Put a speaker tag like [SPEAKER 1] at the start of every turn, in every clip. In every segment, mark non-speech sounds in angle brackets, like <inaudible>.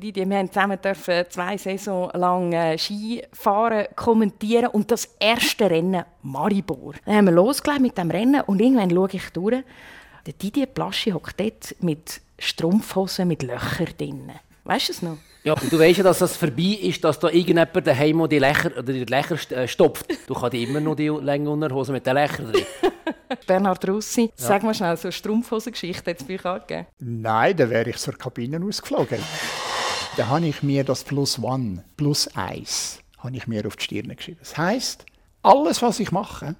[SPEAKER 1] Die, wir haben zusammen dürfen zwei Saison lang äh, Skifahren kommentieren und das erste Rennen Maribor. Dann haben wir losgelegt mit dem Rennen und irgendwann schaue ich durch. Der Didier Plaschi hockt dort mit Strumpfhosen mit Löchern drin. Weißt du es noch?
[SPEAKER 2] Ja, und du weißt ja, dass das vorbei ist, dass da irgendjemand daheim die Lächer, oder die Lächer äh, stopft. Du kannst immer noch die lange Unterhose mit den Lächern drin. <laughs>
[SPEAKER 1] Bernhard Russi, ja. sag mal schnell, so eine Strumpfhosengeschichte hat es bei euch angegeben?
[SPEAKER 3] Nein, da wäre ich zur Kabine ausgeflogen. Da habe ich mir das Plus One, Plus Eis, habe ich mir auf die Stirn geschrieben. Das heisst, alles, was ich mache,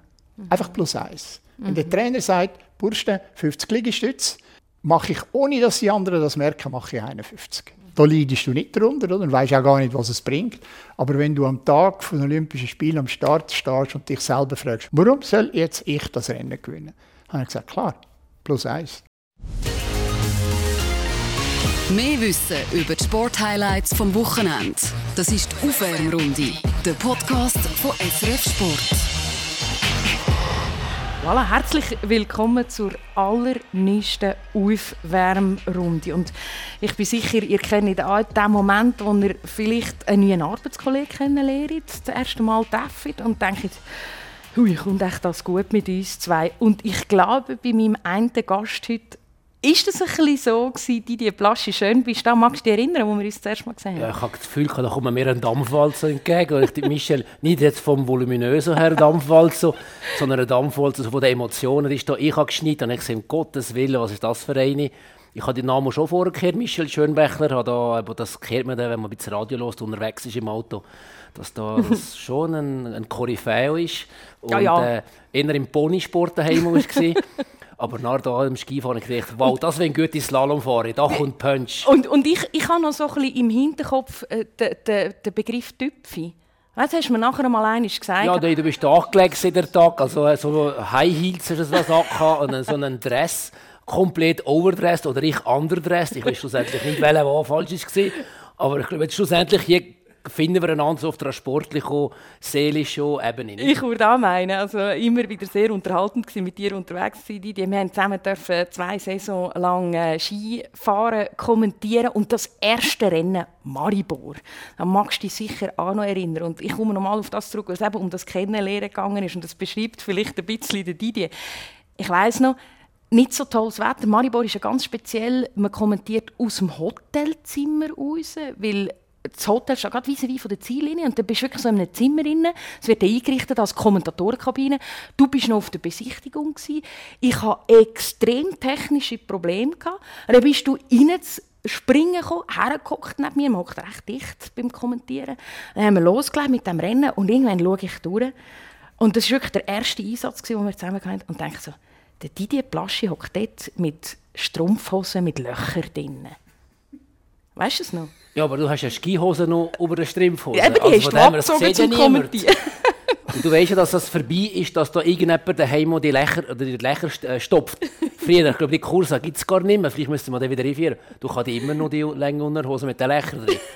[SPEAKER 3] einfach Plus Eis. Wenn der Trainer sagt, Bursten, 50 Liegestütze, mache ich, ohne dass die anderen das merken, mache ich 51. Da leidest du nicht drunter oder? und weißt auch gar nicht, was es bringt. Aber wenn du am Tag von Olympischen Spielen am Start stehst und dich selber fragst, warum soll jetzt ich das Rennen gewinnen, habe ich gesagt, klar, plus eins.
[SPEAKER 4] Mehr Wissen über die Sporthighlights vom Wochenende. Das ist die Aufwärmrunde, der Podcast von SRF Sport.
[SPEAKER 1] Voilà, herzlich willkommen zur allerneuesten Aufwärmrunde. Und ich bin sicher, ihr kennt auch den Moment, wo ihr vielleicht einen neuen Arbeitskollegen kennenlernt, das erste Mal trefft und denkt, hui, kommt echt das gut mit uns zwei. Und ich glaube, bei meinem einen Gast heute ist das ein bisschen so gewesen, die, die Plasche schön bist da? Magst du dich erinnern, wo wir uns das erste Mal gesehen haben?
[SPEAKER 2] Ja, ich habe das Gefühl, da kommt mir ein Dampfwalzer entgegen. Und ich, Michel, nicht jetzt vom voluminösen her Dampfwalzer, sondern ein Dampfwalzer von den Emotionen. Ist da, ich habe geschnitten und ich gesehen, um Gottes Willen, was ist das für eine? Ich habe den Namen schon vorgekehrt, Michel Schönbächler. Habe da, aber das kehrt man dann, wenn man ein bisschen Radio hört, unterwegs ist im Auto, dass da <laughs> das schon ein, ein Koryphäe ist. Und ja, ja. Äh, eher im Ponysport daheim war. Aber nach da im Skifahren gedacht, wow, das wäre ein gutes Slalomfahren, da kommt Punch.
[SPEAKER 1] Und, und ich, ich habe noch so ein bisschen im Hinterkopf äh, den, den, den Begriff Tüpfi. Du, hast du mir nachher mal einmal gesagt?
[SPEAKER 2] Ja, du, du bist angelegt in der Tag, also äh, so High Heels hast du das angehabt und so einen Dress, komplett overdressed oder ich underdressed. Ich weiß schlussendlich nicht, welcher war falsch war. Aber ich glaube, schlussendlich hier finden wir einander auf der sportlichen, seelischen Ebene.
[SPEAKER 1] Nicht? Ich würde auch meinen, also immer wieder sehr unterhaltend gewesen, mit dir unterwegs zu sein. Wir haben zusammen dürfen zwei Saison lang äh, Skifahren kommentieren und das erste Rennen Maribor. Da magst du dich sicher auch noch erinnern. Und ich komme nochmal auf das zurück, was eben um das Kennenlernen gegangen ist und das beschreibt vielleicht ein bisschen den Didier. Ich weiß noch, nicht so tolles Wetter. Maribor ist ja ganz speziell. Man kommentiert aus dem Hotelzimmer raus, weil das Hotel steht gerade vis von der Ziellinie und dann bist du wirklich so in einem Zimmer drin. Es wird eingerichtet als Kommentatorenkabine. Du bist noch auf der Besichtigung gewesen. Ich hatte extrem technische Probleme gehabt. dann bist du rein springen gekommen, hergeguckt neben mir, man hockt recht dicht beim Kommentieren. Dann haben wir losgelegt mit dem Rennen und irgendwann schaue ich durch. Und das war wirklich der erste Einsatz, den wir zusammen hatten. Und denke so, der Didier Plaschi hockt dort mit Strumpfhosen mit Löchern drinnen. Weißt du es noch?
[SPEAKER 2] Ja, aber du hast ja Skihose noch über den Strumpfhose.
[SPEAKER 1] Ja, eben, die also, hast du abgezogen zum Kommentieren.
[SPEAKER 2] Und du weißt ja, dass das vorbei ist, dass da irgendjemand daheim die Lächer, oder die Lächer äh, stopft. <laughs> Früher, ich glaube, die Kurse gibt es gar nicht mehr. Vielleicht müsste man den wieder einführen. Du kannst immer noch die lange Unterhose mit den Lächern drin. <laughs>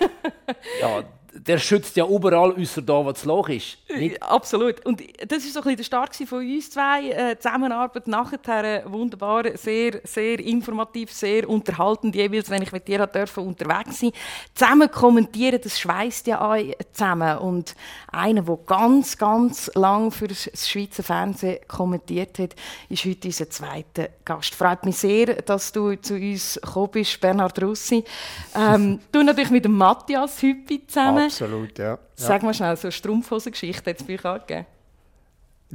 [SPEAKER 2] Ja, der schützt ja überall, außer da, wo das Loch ist.
[SPEAKER 1] Nicht? Absolut. Und das war so ein bisschen der Start von uns zwei. Äh, Zusammenarbeit nachher wunderbar, sehr, sehr informativ, sehr unterhaltend, jeweils, wenn ich mit dir durfte, unterwegs sein Zusammen kommentieren, das schweißt ja auch zusammen. Und einer, der ganz, ganz lang für das Schweizer Fernsehen kommentiert hat, ist heute unser zweiter Gast. Freut mich sehr, dass du zu uns gekommen bist, Bernhard Russi. Ähm, <laughs> du natürlich mit dem Matthias Hüppi zusammen.
[SPEAKER 3] Absolut, ja.
[SPEAKER 1] Sag mal schnell, so eine Strumpfhosengeschichte hat es bei euch angegeben?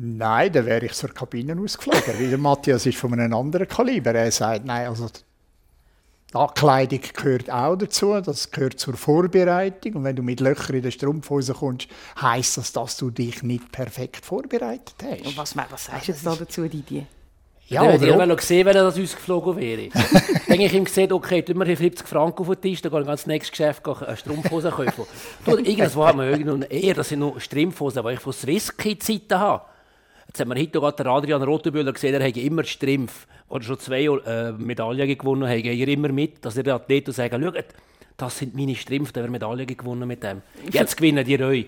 [SPEAKER 3] Nein, da wäre ich zur Kabine ausgeflogen. weil der Matthias ist von einem anderen Kaliber. Er sagt, nein, also die Ankleidung gehört auch dazu, das gehört zur Vorbereitung. Und wenn du mit Löchern in der Strumpfhose kommst, heisst das, dass du dich nicht perfekt vorbereitet hast.
[SPEAKER 1] Und was, was sagst du jetzt da dazu, Didier?
[SPEAKER 2] Ja, ja oder? Ich gesehen, wenn er das ausgeflogen wäre. <laughs> dann habe ich ihm gesagt, okay, tun wir hier 50 Franken auf den Tisch, dann gehe ich ganz nächstes Geschäft eine Strumpfhose kaufen. <laughs> du, irgendwo haben wir irgendwo eher, das sind noch Strumpfhosen, die ich von Swisskey-Zeiten habe. Jetzt haben wir heute gerade Adrian Rotenbühler gesehen, er hat immer Strumpf, oder schon zwei äh, Medaillen gewonnen hat, er immer mit, dass er den Athleten sagen, schaut, das sind meine Strümpfe, da haben wir Medaillen gewonnen mit dem. Jetzt gewinnen die euch.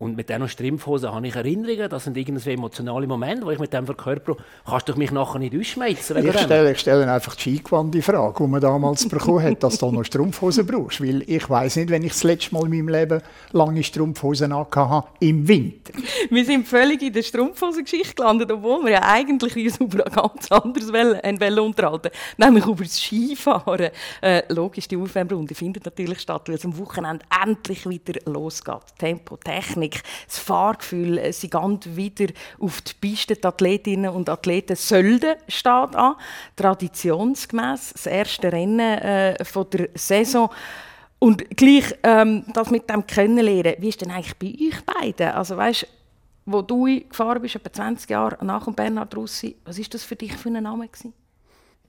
[SPEAKER 2] Und mit diesen Strumpfhosen habe ich Erinnerungen, das sind irgendwie emotionale Momente, wo ich mit dem verkörper, kannst du mich nachher nicht ausschmeißen
[SPEAKER 3] ich stelle, ich stelle einfach die eingewandte Frage, die man damals bekommen hat, dass du noch Strumpfhosen brauchst. Weil ich weiß nicht, wenn ich das letzte Mal in meinem Leben lange Strumpfhosen habe, im Winter.
[SPEAKER 1] Wir sind völlig in der Strumpfhosen-Geschichte gelandet, obwohl wir ja eigentlich uns über ein ganz anderes wollen, unterhalten nämlich über das Skifahren. Äh, logisch, die Aufwärmrunde findet natürlich statt, weil es am Wochenende endlich wieder losgeht. Tempo, Technik, Technik, das Fahrgefühl, sie gehen wieder auf die Piste. Die Athletinnen und Athleten sollten steht an. Traditionsgemäß das erste Rennen äh, von der Saison. Und gleich ähm, das mit dem Kennenlernen, wie ist denn eigentlich bei euch beiden? Also weißt, wo du gefahren bist, etwa 20 Jahre nach dem Bernhard Russi, was ist das für dich für ein Name gewesen?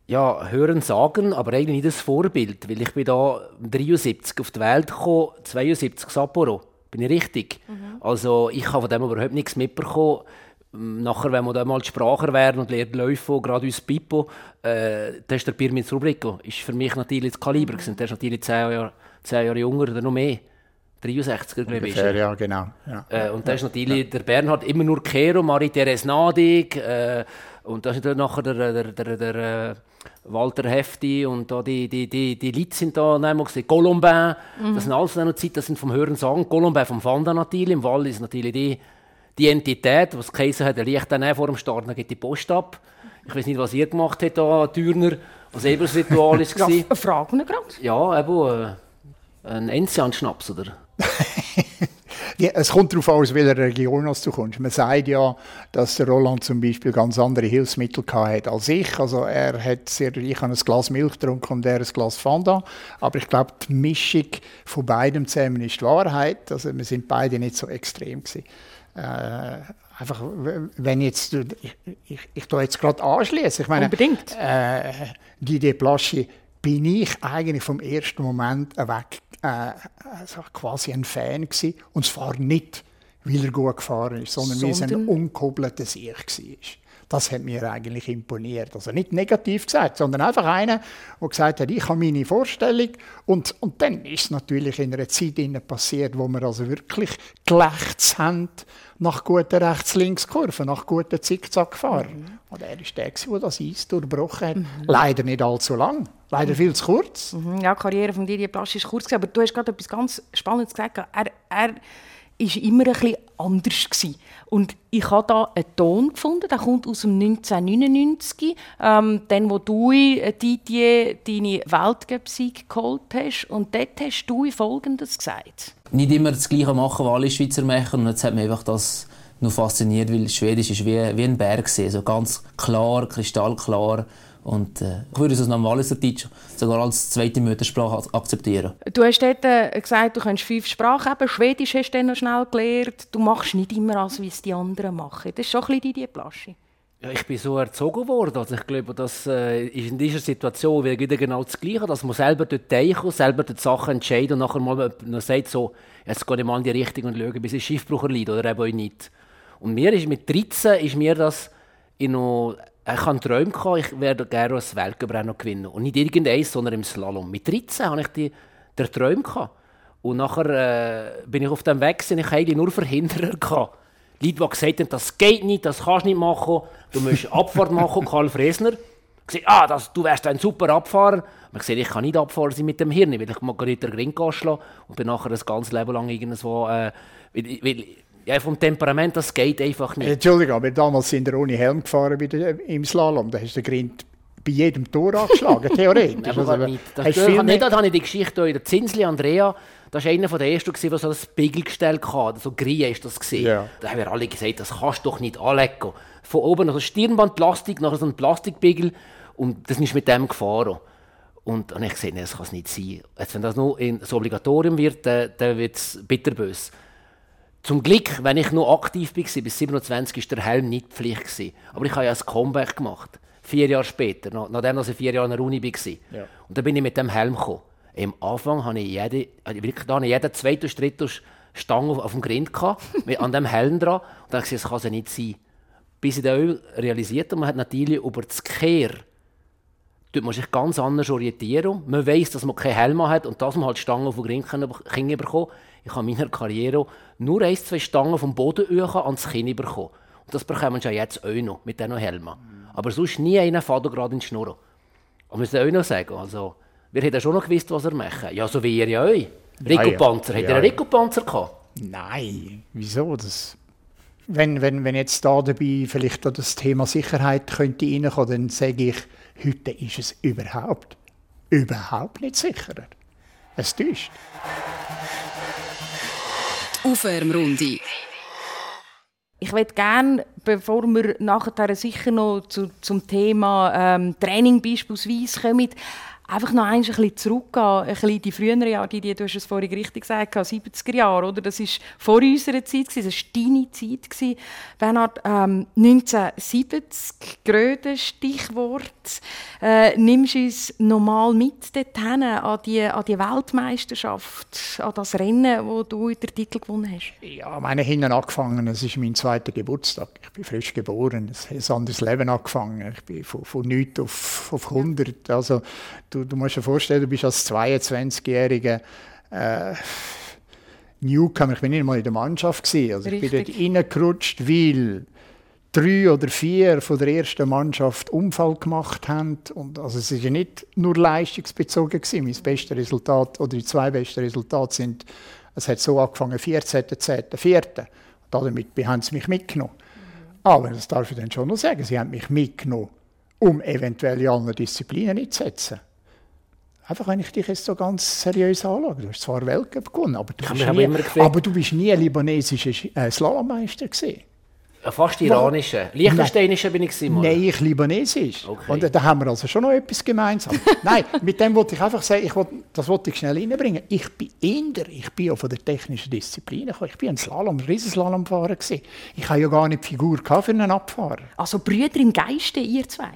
[SPEAKER 2] Ja, hören sagen, aber eigentlich nicht das Vorbild, weil ich bin da 73 auf die Welt gekommen, 72 Sapporo. Bin ich richtig? Mhm. Also ich habe von dem überhaupt nichts mitbekommen. Nachher, wenn wir dann mal die Sprache wären und lernt Läufe, gerade uns Pippo, äh, das ist der Pirmin Rubrico. Ist für mich natürlich das Kaliber. Mhm. Der ist natürlich zehn Jahre, zehn Jahre jünger oder noch mehr. 63er, glaube ich.
[SPEAKER 3] Ja, genau. Ja.
[SPEAKER 2] Äh, und da ist natürlich ja. der Bernhard immer nur Kero, Marie-Therese Nadig, äh, und da ist dann nachher der, der, der, der äh, Walter Hefti und da die, die, die, die Leute sind da, nehmen wir Colombin, mhm. das sind alles noch Zeit, das sind vom Hören sagen, Colombin vom Fanda natürlich, im Wall ist natürlich die, die Entität, was Kaiser hat, der liegt dann vor dem Start, dann geht die Post ab. Ich weiß nicht, was ihr gemacht habt, da, Türner, was eben das Ritual war.
[SPEAKER 1] fragen gerade.
[SPEAKER 2] Ja, eben, äh, ein Enzian-Schnaps, oder? <laughs>
[SPEAKER 3] Es kommt darauf an, aus welcher Region du kommst. Man sagt ja, dass der Roland zum Beispiel ganz andere Hilfsmittel hatte als ich. Also er hat sehr, ich habe ein Glas Milch getrunken und er ein Glas Fanta. Aber ich glaube, die Mischung von beidem zusammen ist die Wahrheit. Also wir sind beide nicht so extrem gewesen. Äh, einfach, wenn jetzt, ich, ich, ich jetzt gerade anschließe. Ich meine,
[SPEAKER 1] Unbedingt.
[SPEAKER 3] Äh, die Plaschi bin ich eigentlich vom ersten Moment weg also quasi ein Fan gewesen. Und zwar nicht, weil er gut gefahren ist, sondern, sondern weil es ein unkobelter Sieg war. Das hat mir eigentlich imponiert. Also nicht negativ gesagt, sondern einfach einer, der gesagt hat, ich habe meine Vorstellung. Und, und dann ist es natürlich in einer Zeit passiert, wo wir also wirklich gelächzt haben nach guten Rechts-Links-Kurven, nach guten Zickzack-Fahren. Mhm. Und er ist der, der das Eis durchbrochen hat. Mhm. Leider nicht allzu lang. Leider viel zu kurz.
[SPEAKER 1] Mhm. Ja, die Karriere von Didier Plasch ist kurz, aber du hast gerade etwas ganz Spannendes gesagt. Er, er ist immer ein bisschen anders gewesen. Und ich habe da einen Ton gefunden, der kommt aus dem 1999, ähm, dann wo du äh, Didier deine Weltcup-Sieg geholt hast. Und dort hast du Folgendes gesagt.
[SPEAKER 5] Nicht immer das Gleiche machen, was alle Schweizer machen. Und jetzt hat mich einfach das noch fasziniert, weil Schwedisch ist wie, wie ein Berg. Also ganz klar, kristallklar. Und äh, ich würde es einem Walliser Deutsch sogar als zweite Muttersprache akzeptieren.
[SPEAKER 1] Du hast dort äh, gesagt, du kannst fünf Sprachen haben. Schwedisch hast du dann noch schnell gelernt. Du machst nicht immer alles, wie es die anderen machen. Das ist schon ein bisschen die Plasche.
[SPEAKER 2] Ja, ich bin so erzogen worden. Also ich glaube, das äh, ist in dieser Situation wieder genau das Gleiche, dass man selber dort denken, selber die Sachen entscheiden und nachher mal noch sagt, so, jetzt gehe ich mal in die Richtung und schaue, bis ein Schiffbruch erleidet oder eben nicht. Und mir ist mit 13 ist mir das in noch ich hatte Träume, ich werde gerne ein Weltcuprennen gewinnen. Und nicht irgendeins, sondern im Slalom. Mit 13 hatte ich die, den Traum. Und nachher äh, bin ich auf dem Weg, ich hatte nur Verhinderer. <laughs> Gehabt. Leute, die gesagt haben, das geht nicht, das kannst du nicht machen, du musst <laughs> Abfahrt machen, Karl Fresner. Ich ah, das, du wärst ein super Abfahrer. Ich gesagt, ich kann nicht Abfahrer sein mit dem Hirn, weil ich mag nicht den Ring schlagen und bin nachher das ganze Leben lang irgendwo, äh, weil, weil ja, vom Temperament, das geht einfach nicht.
[SPEAKER 3] Entschuldigung, aber damals sind wir ohne Helm gefahren im Slalom. Da hast du den Grind bei jedem Tor angeschlagen, <laughs> theoretisch.
[SPEAKER 2] aber also, nicht. Das, hast viel nicht, habe ich die Geschichte in der Zinsli Andrea, das war einer der ersten, der so ein Spiegelgestell hatte. So Grien ist das. Ja. Da haben wir alle gesagt, das kannst du doch nicht anlegen. Von oben noch ein Stirnband Plastik, nachher so ein Plastikbiegel und das ist mit dem gefahren. Und, und ich gesagt, nee, das kann es nicht sein. Jetzt, wenn das nur in so Obligatorium wird, dann, dann wird es bitterbös. Zum Glück, wenn ich noch aktiv war, bis 27, war der Helm nicht Pflicht. Aber ich habe ja ein Comeback gemacht. Vier Jahre später, nachdem ich vier Jahre in der Uni war. Ja. Und dann bin ich mit dem Helm gekommen. Am Anfang hatte ich jede, wirklich da jeden zweiten, dritten Stange auf, auf dem Grind gehabt, mit, an dem Helm dran. Und dann habe ich gesagt, das kann ja nicht sein. Bis ich dann realisiert habe, man hat natürlich über das Kehr Dort muss ich ganz anders orientieren. Man weiß, dass man keinen Helm hat und dass man halt Stangen auf den Ring Kinn bekommen Ich habe in meiner Karriere nur ein, zwei Stangen vom Boden ans Kinn bekommen. Und das bekommen wir ja jetzt auch noch mit diesen Helmen. Aber sonst nie einen Faden gerade in die Schnur. Und wir müssen auch noch sagen, also, wir hätten schon noch gewusst, was er macht. Ja, so wie ihr ja euch. Rico Panzer. Ja, ja. Hat er einen Rico Panzer gehabt?
[SPEAKER 3] Nein, wieso? Das wenn, wenn, wenn jetzt da dabei vielleicht das Thema Sicherheit könnte reinkommen, dann sage ich, heute ist es überhaupt, überhaupt nicht sicherer. Es täuscht.
[SPEAKER 4] Aufwärmrunde.
[SPEAKER 1] Ich würde gerne, bevor wir nachher sicher noch zu, zum Thema ähm, Training beispielsweise kommen, einfach noch ein bisschen zurückgehen, ein bisschen die früheren Jahre, die, die, du hast es vorhin richtig gesagt, 70er Jahre, oder? Das war vor unserer Zeit, das war deine Zeit. Bernhard, ähm, 1970, Gröden, Stichwort. Äh, nimmst du uns normal mit dorthin, an die, an die Weltmeisterschaft, an das Rennen, wo du den Titel gewonnen hast?
[SPEAKER 3] Ja, meine hinten angefangen, es ist mein zweiter Geburtstag. Ich bin frisch geboren, es hat ein anderes Leben angefangen. Ich bin von, von nichts auf, auf 100. Also, du du, musst dir vorstellen, du bist als 22-Jähriger äh, Newcomer, ich bin nicht mal in der Mannschaft gewesen. Also ich bin dort reingerutscht, weil drei oder vier von der ersten Mannschaft Unfall gemacht haben. Und also es ist ja nicht nur leistungsbezogen gewesen. Mein bestes Resultat oder die zwei besten Resultate sind, es hat so angefangen, 14. 10. 4. Damit haben sie mich mitgenommen. Aber das darf ich dann schon noch sagen, sie haben mich mitgenommen, um eventuell in anderen Disziplinen einzusetzen. Einfach, wenn ich dich jetzt so ganz seriös anschaue. Du hast zwar Weltcup gewonnen, aber du, bist nie, aber du bist nie libanesischer äh, Slalommeister gesehen.
[SPEAKER 2] Ja, fast iranische. Liechtensteinische bin ich
[SPEAKER 3] gewesen, Nein, ich libanesisch. Okay. Und da haben wir also schon noch etwas gemeinsam. <laughs> Nein, mit dem wollte ich einfach sagen, ich wollte, das wollte ich schnell reinbringen. Ich bin Inder, ich bin auch von der technischen Disziplin gekommen. Ich bin ein Slalom, ein Riesenslalomfahrer gewesen. Ich habe ja gar nicht die Figur für einen Abfahrer.
[SPEAKER 1] Also Brüder im Geiste, ihr zwei?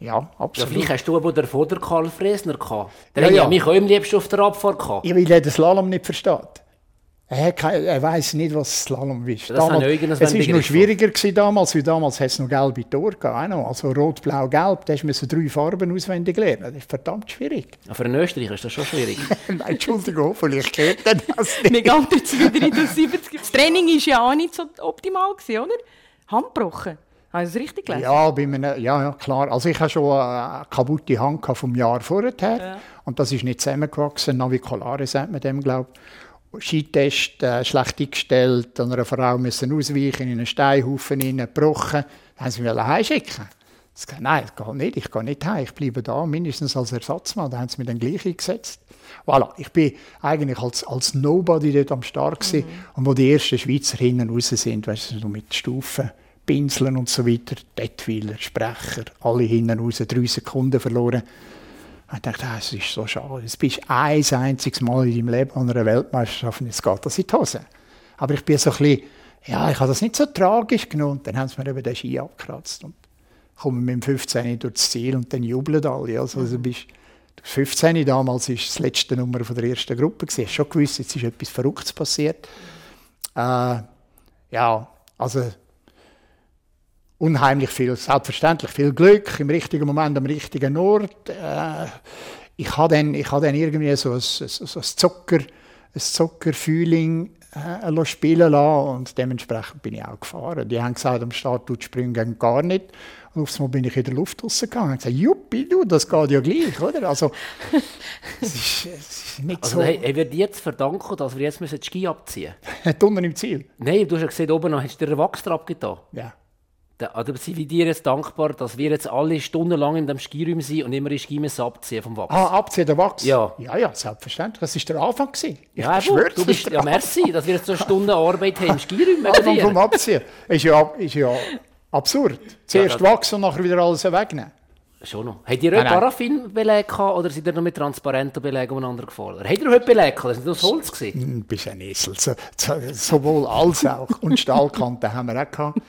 [SPEAKER 3] Ja, absolut. Ja,
[SPEAKER 2] vielleicht hast du aber den vor der Karl Fresner gehabt. Der ja, ja. mich auch am liebsten auf der Abfahrt gehabt.
[SPEAKER 3] Ja, weil er den Slalom nicht versteht. Er, er weiß nicht, was Slalom ist. Das damals, es war noch schwieriger gewesen damals, weil damals es noch gelbe Tore gehabt. Also rot, blau, gelb. Da musst du drei Farben auswendig lernen. Das ist verdammt schwierig.
[SPEAKER 2] Ja, für einen Österreicher ist das schon schwierig. <laughs>
[SPEAKER 3] Nein, Entschuldigung, vielleicht kennt er das
[SPEAKER 1] nicht. Wir gehen jetzt wieder in den 70 Das Training war ja auch nicht so optimal, gewesen, oder? Handbrochen. Habe ich das richtig gelesen?
[SPEAKER 3] Ja, bei einem, ja, ja, klar. Also ich hatte schon eine kaputte Hand vom Jahr vorher. Ja. Und das ist nicht zusammengewachsen. Naviculare sagt man dem, glaube ich. Skitest äh, schlecht eingestellt, an einer Frau müssen ausweichen, in einen Steinhaufen gebrochen. Dann haben sie mich heimschicken. Nein, das geht nicht, ich gehe nicht heim, ich bleibe da, mindestens als Ersatzmann. Dann haben sie mich dann gleich eingesetzt. Voilà, ich bin eigentlich als, als Nobody dort am Start gewesen. Mhm. Und wo die ersten Schweizer hinten raus sind, weißt du, mit Stufen Pinseln und so weiter, Dettweiler, Sprecher, alle hinten raus, drei Sekunden verloren. Ich dachte, das ist so schade. Jetzt bist du ein einziges Mal in deinem Leben an einer Weltmeisterschaft und jetzt geht das in die Hose. Aber ich bin so ein bisschen, ja, ich habe das nicht so tragisch genommen. Dann haben sie mir eben den Ski abgekratzt und kommen mit dem 15 durchs Ziel und dann jubeln alle. Also, also bist, 15 damals war das letzte Nummer von der ersten Gruppe. Du hast schon gewusst, jetzt ist etwas Verrücktes passiert. Äh, ja, also unheimlich viel, selbstverständlich viel Glück, im richtigen Moment am richtigen Ort. Äh, ich habe dann, ich habe dann irgendwie so ein, so ein Zucker, ein Zuckerfeeling äh, spielen lassen und dementsprechend bin ich auch gefahren. Die haben gesagt, am Start tut Springen gar nicht. Und aufs Mal bin ich in der Luft rausgegangen und gesagt, Juppi, du, das geht ja gleich, oder? Also, <laughs>
[SPEAKER 2] es ist, es ist nicht also, so... Hey, hey, wird jetzt verdanken, dass wir jetzt die Ski abziehen
[SPEAKER 3] müssen? <laughs> unten im Ziel?
[SPEAKER 2] Nein, du hast ja gesehen, oben noch hast du dir einen Wachs abgetan.
[SPEAKER 3] Ja.
[SPEAKER 2] Oder sind wir dir jetzt dankbar, dass wir jetzt alle stundenlang in dem Skiraum sind und immer Ski müssen abziehen vom Wachs?
[SPEAKER 3] Ah, abziehen, der Wachs?
[SPEAKER 2] Ja.
[SPEAKER 3] Ja, ja, selbstverständlich. Das war der Anfang. Gewesen.
[SPEAKER 2] Ich ja, schwöre, du bist, ja, merci, dass wir jetzt so Stunden Arbeit haben im Skiraum. <laughs>
[SPEAKER 3] Anfang vom Abziehen. Ist ja, ist ja absurd. Zuerst ja, Wachs und nachher wieder alles wegnehmen.
[SPEAKER 2] Schon noch. Habt ihr heute Paraffinbeleg oder sind ihr noch mit transparenten Belegen umeinander gefahren? Habt ihr heute Beleg gehabt? Das war das Holz?
[SPEAKER 3] Du bist ein Esel. So, so, sowohl als auch. Und Stahlkanten haben wir auch gehabt.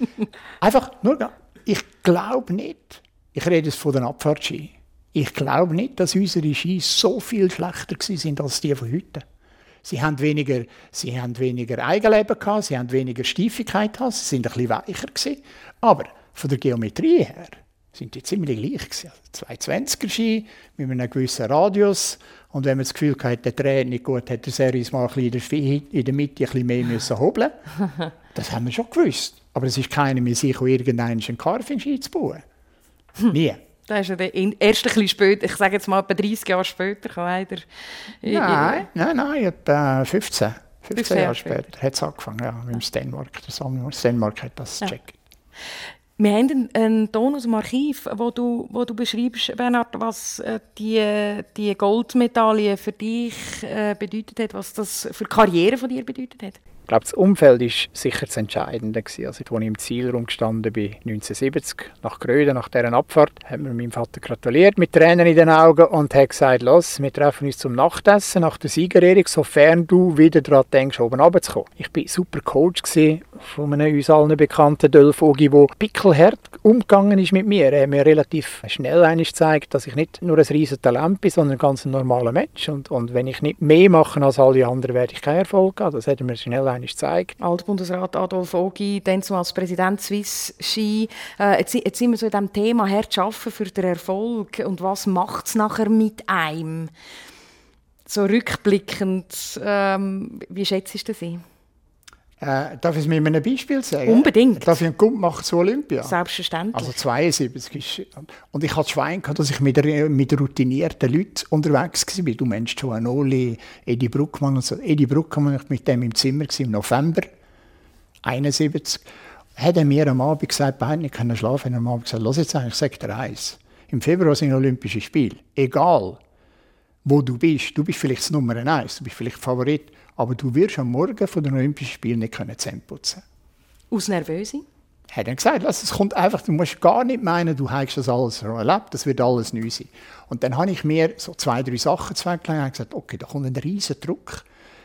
[SPEAKER 3] Einfach nur, ich glaube nicht, ich rede jetzt von den Abfahrtski, ich glaube nicht, dass unsere Ski so viel schlechter sind als die von heute. Sie haben weniger, sie haben weniger Eigenleben gehabt, sie haben weniger Steifigkeit gehabt, sie sind ein bisschen weicher gewesen. Aber von der Geometrie her sind die ziemlich gleich gewesen. Also 220er Ski mit einem gewissen Radius und wenn man das Gefühl hatte, der dreht nicht gut, hat der Series mal ein bisschen in der Mitte ein bisschen mehr müssen hobeln. <laughs> Das haben wir schon gewusst. Aber es ist keiner mehr sicher, irgendeinen einen Carving-Ski zu bauen. Nie.
[SPEAKER 1] Da ist ja der erst ein bisschen später, ich sage jetzt mal etwa 30 Jahre später, kann einer...
[SPEAKER 3] Nein, nein, nein, etwa 15. 15 Jahre später hat es angefangen, ja, mit dem Stenmark. Der Stenmark hat das gecheckt.
[SPEAKER 1] Wir haben einen, einen Ton aus dem Archiv, wo du, wo du beschreibst, Bernhard, was äh, die, die Goldmedaille für dich äh, bedeutet hat, was das für die Karriere von dir bedeutet hat
[SPEAKER 6] glaube, das Umfeld war sicher das Entscheidende. Also, als ich im Zielraum gestanden bin, 1970, nach Gröden, nach dieser Abfahrt, hat mir mein Vater gratuliert mit Tränen in den Augen und hat gesagt, los, wir treffen uns zum Nachtessen nach der Siegerehrung, sofern du wieder daran denkst, oben runterzukommen. Ich war super Coach von einem uns allen bekannten Dolph Ogi, der pickelhart umgegangen ist mit mir. Er hat mir relativ schnell gezeigt, dass ich nicht nur ein riesiges Talent bin, sondern ein ganz normaler Mensch. Und, und wenn ich nicht mehr mache als alle anderen, werde ich keinen Erfolg haben. Das hat er mir schnell einmal gezeigt.
[SPEAKER 1] Altbundesrat Adolf Ogi, dann als Präsident Swiss Ski. Äh, jetzt, jetzt sind wir so in diesem Thema, hart arbeiten für den Erfolg und was macht es nachher mit einem? So rückblickend, ähm, wie schätzt du das ein?
[SPEAKER 3] Äh, darf ich es mit einem Beispiel sagen?
[SPEAKER 1] Unbedingt.
[SPEAKER 3] Darf ich einen Gump machen zu Olympia?
[SPEAKER 1] Selbstverständlich.
[SPEAKER 3] Also 72 ist, und ich hatte Schwein gehabt, dass ich mit, mit routinierten Leuten unterwegs war. Du Mensch, Joanoli, Edi Bruckmann und so. Edi Bruckmann, ich mit dem im Zimmer im November 71. Hat er mir am Abend gesagt, beide nicht können schlafen, er am Abend gesagt, los jetzt eigentlich, ich sage dir eins. Im Februar sind Olympische Spiele. Egal, wo du bist. Du bist vielleicht das Nummer eins, du bist vielleicht Favorit aber du wirst am Morgen von den Olympischen Spielen nicht Zähne putzen
[SPEAKER 1] Aus Nervöse?
[SPEAKER 3] Hat er gesagt, es kommt einfach, du musst gar nicht meinen, du hast das alles erlebt, das wird alles neu sein. Und dann habe ich mir so zwei, drei Sachen zugelegt und gesagt, okay, da kommt ein riesen Druck.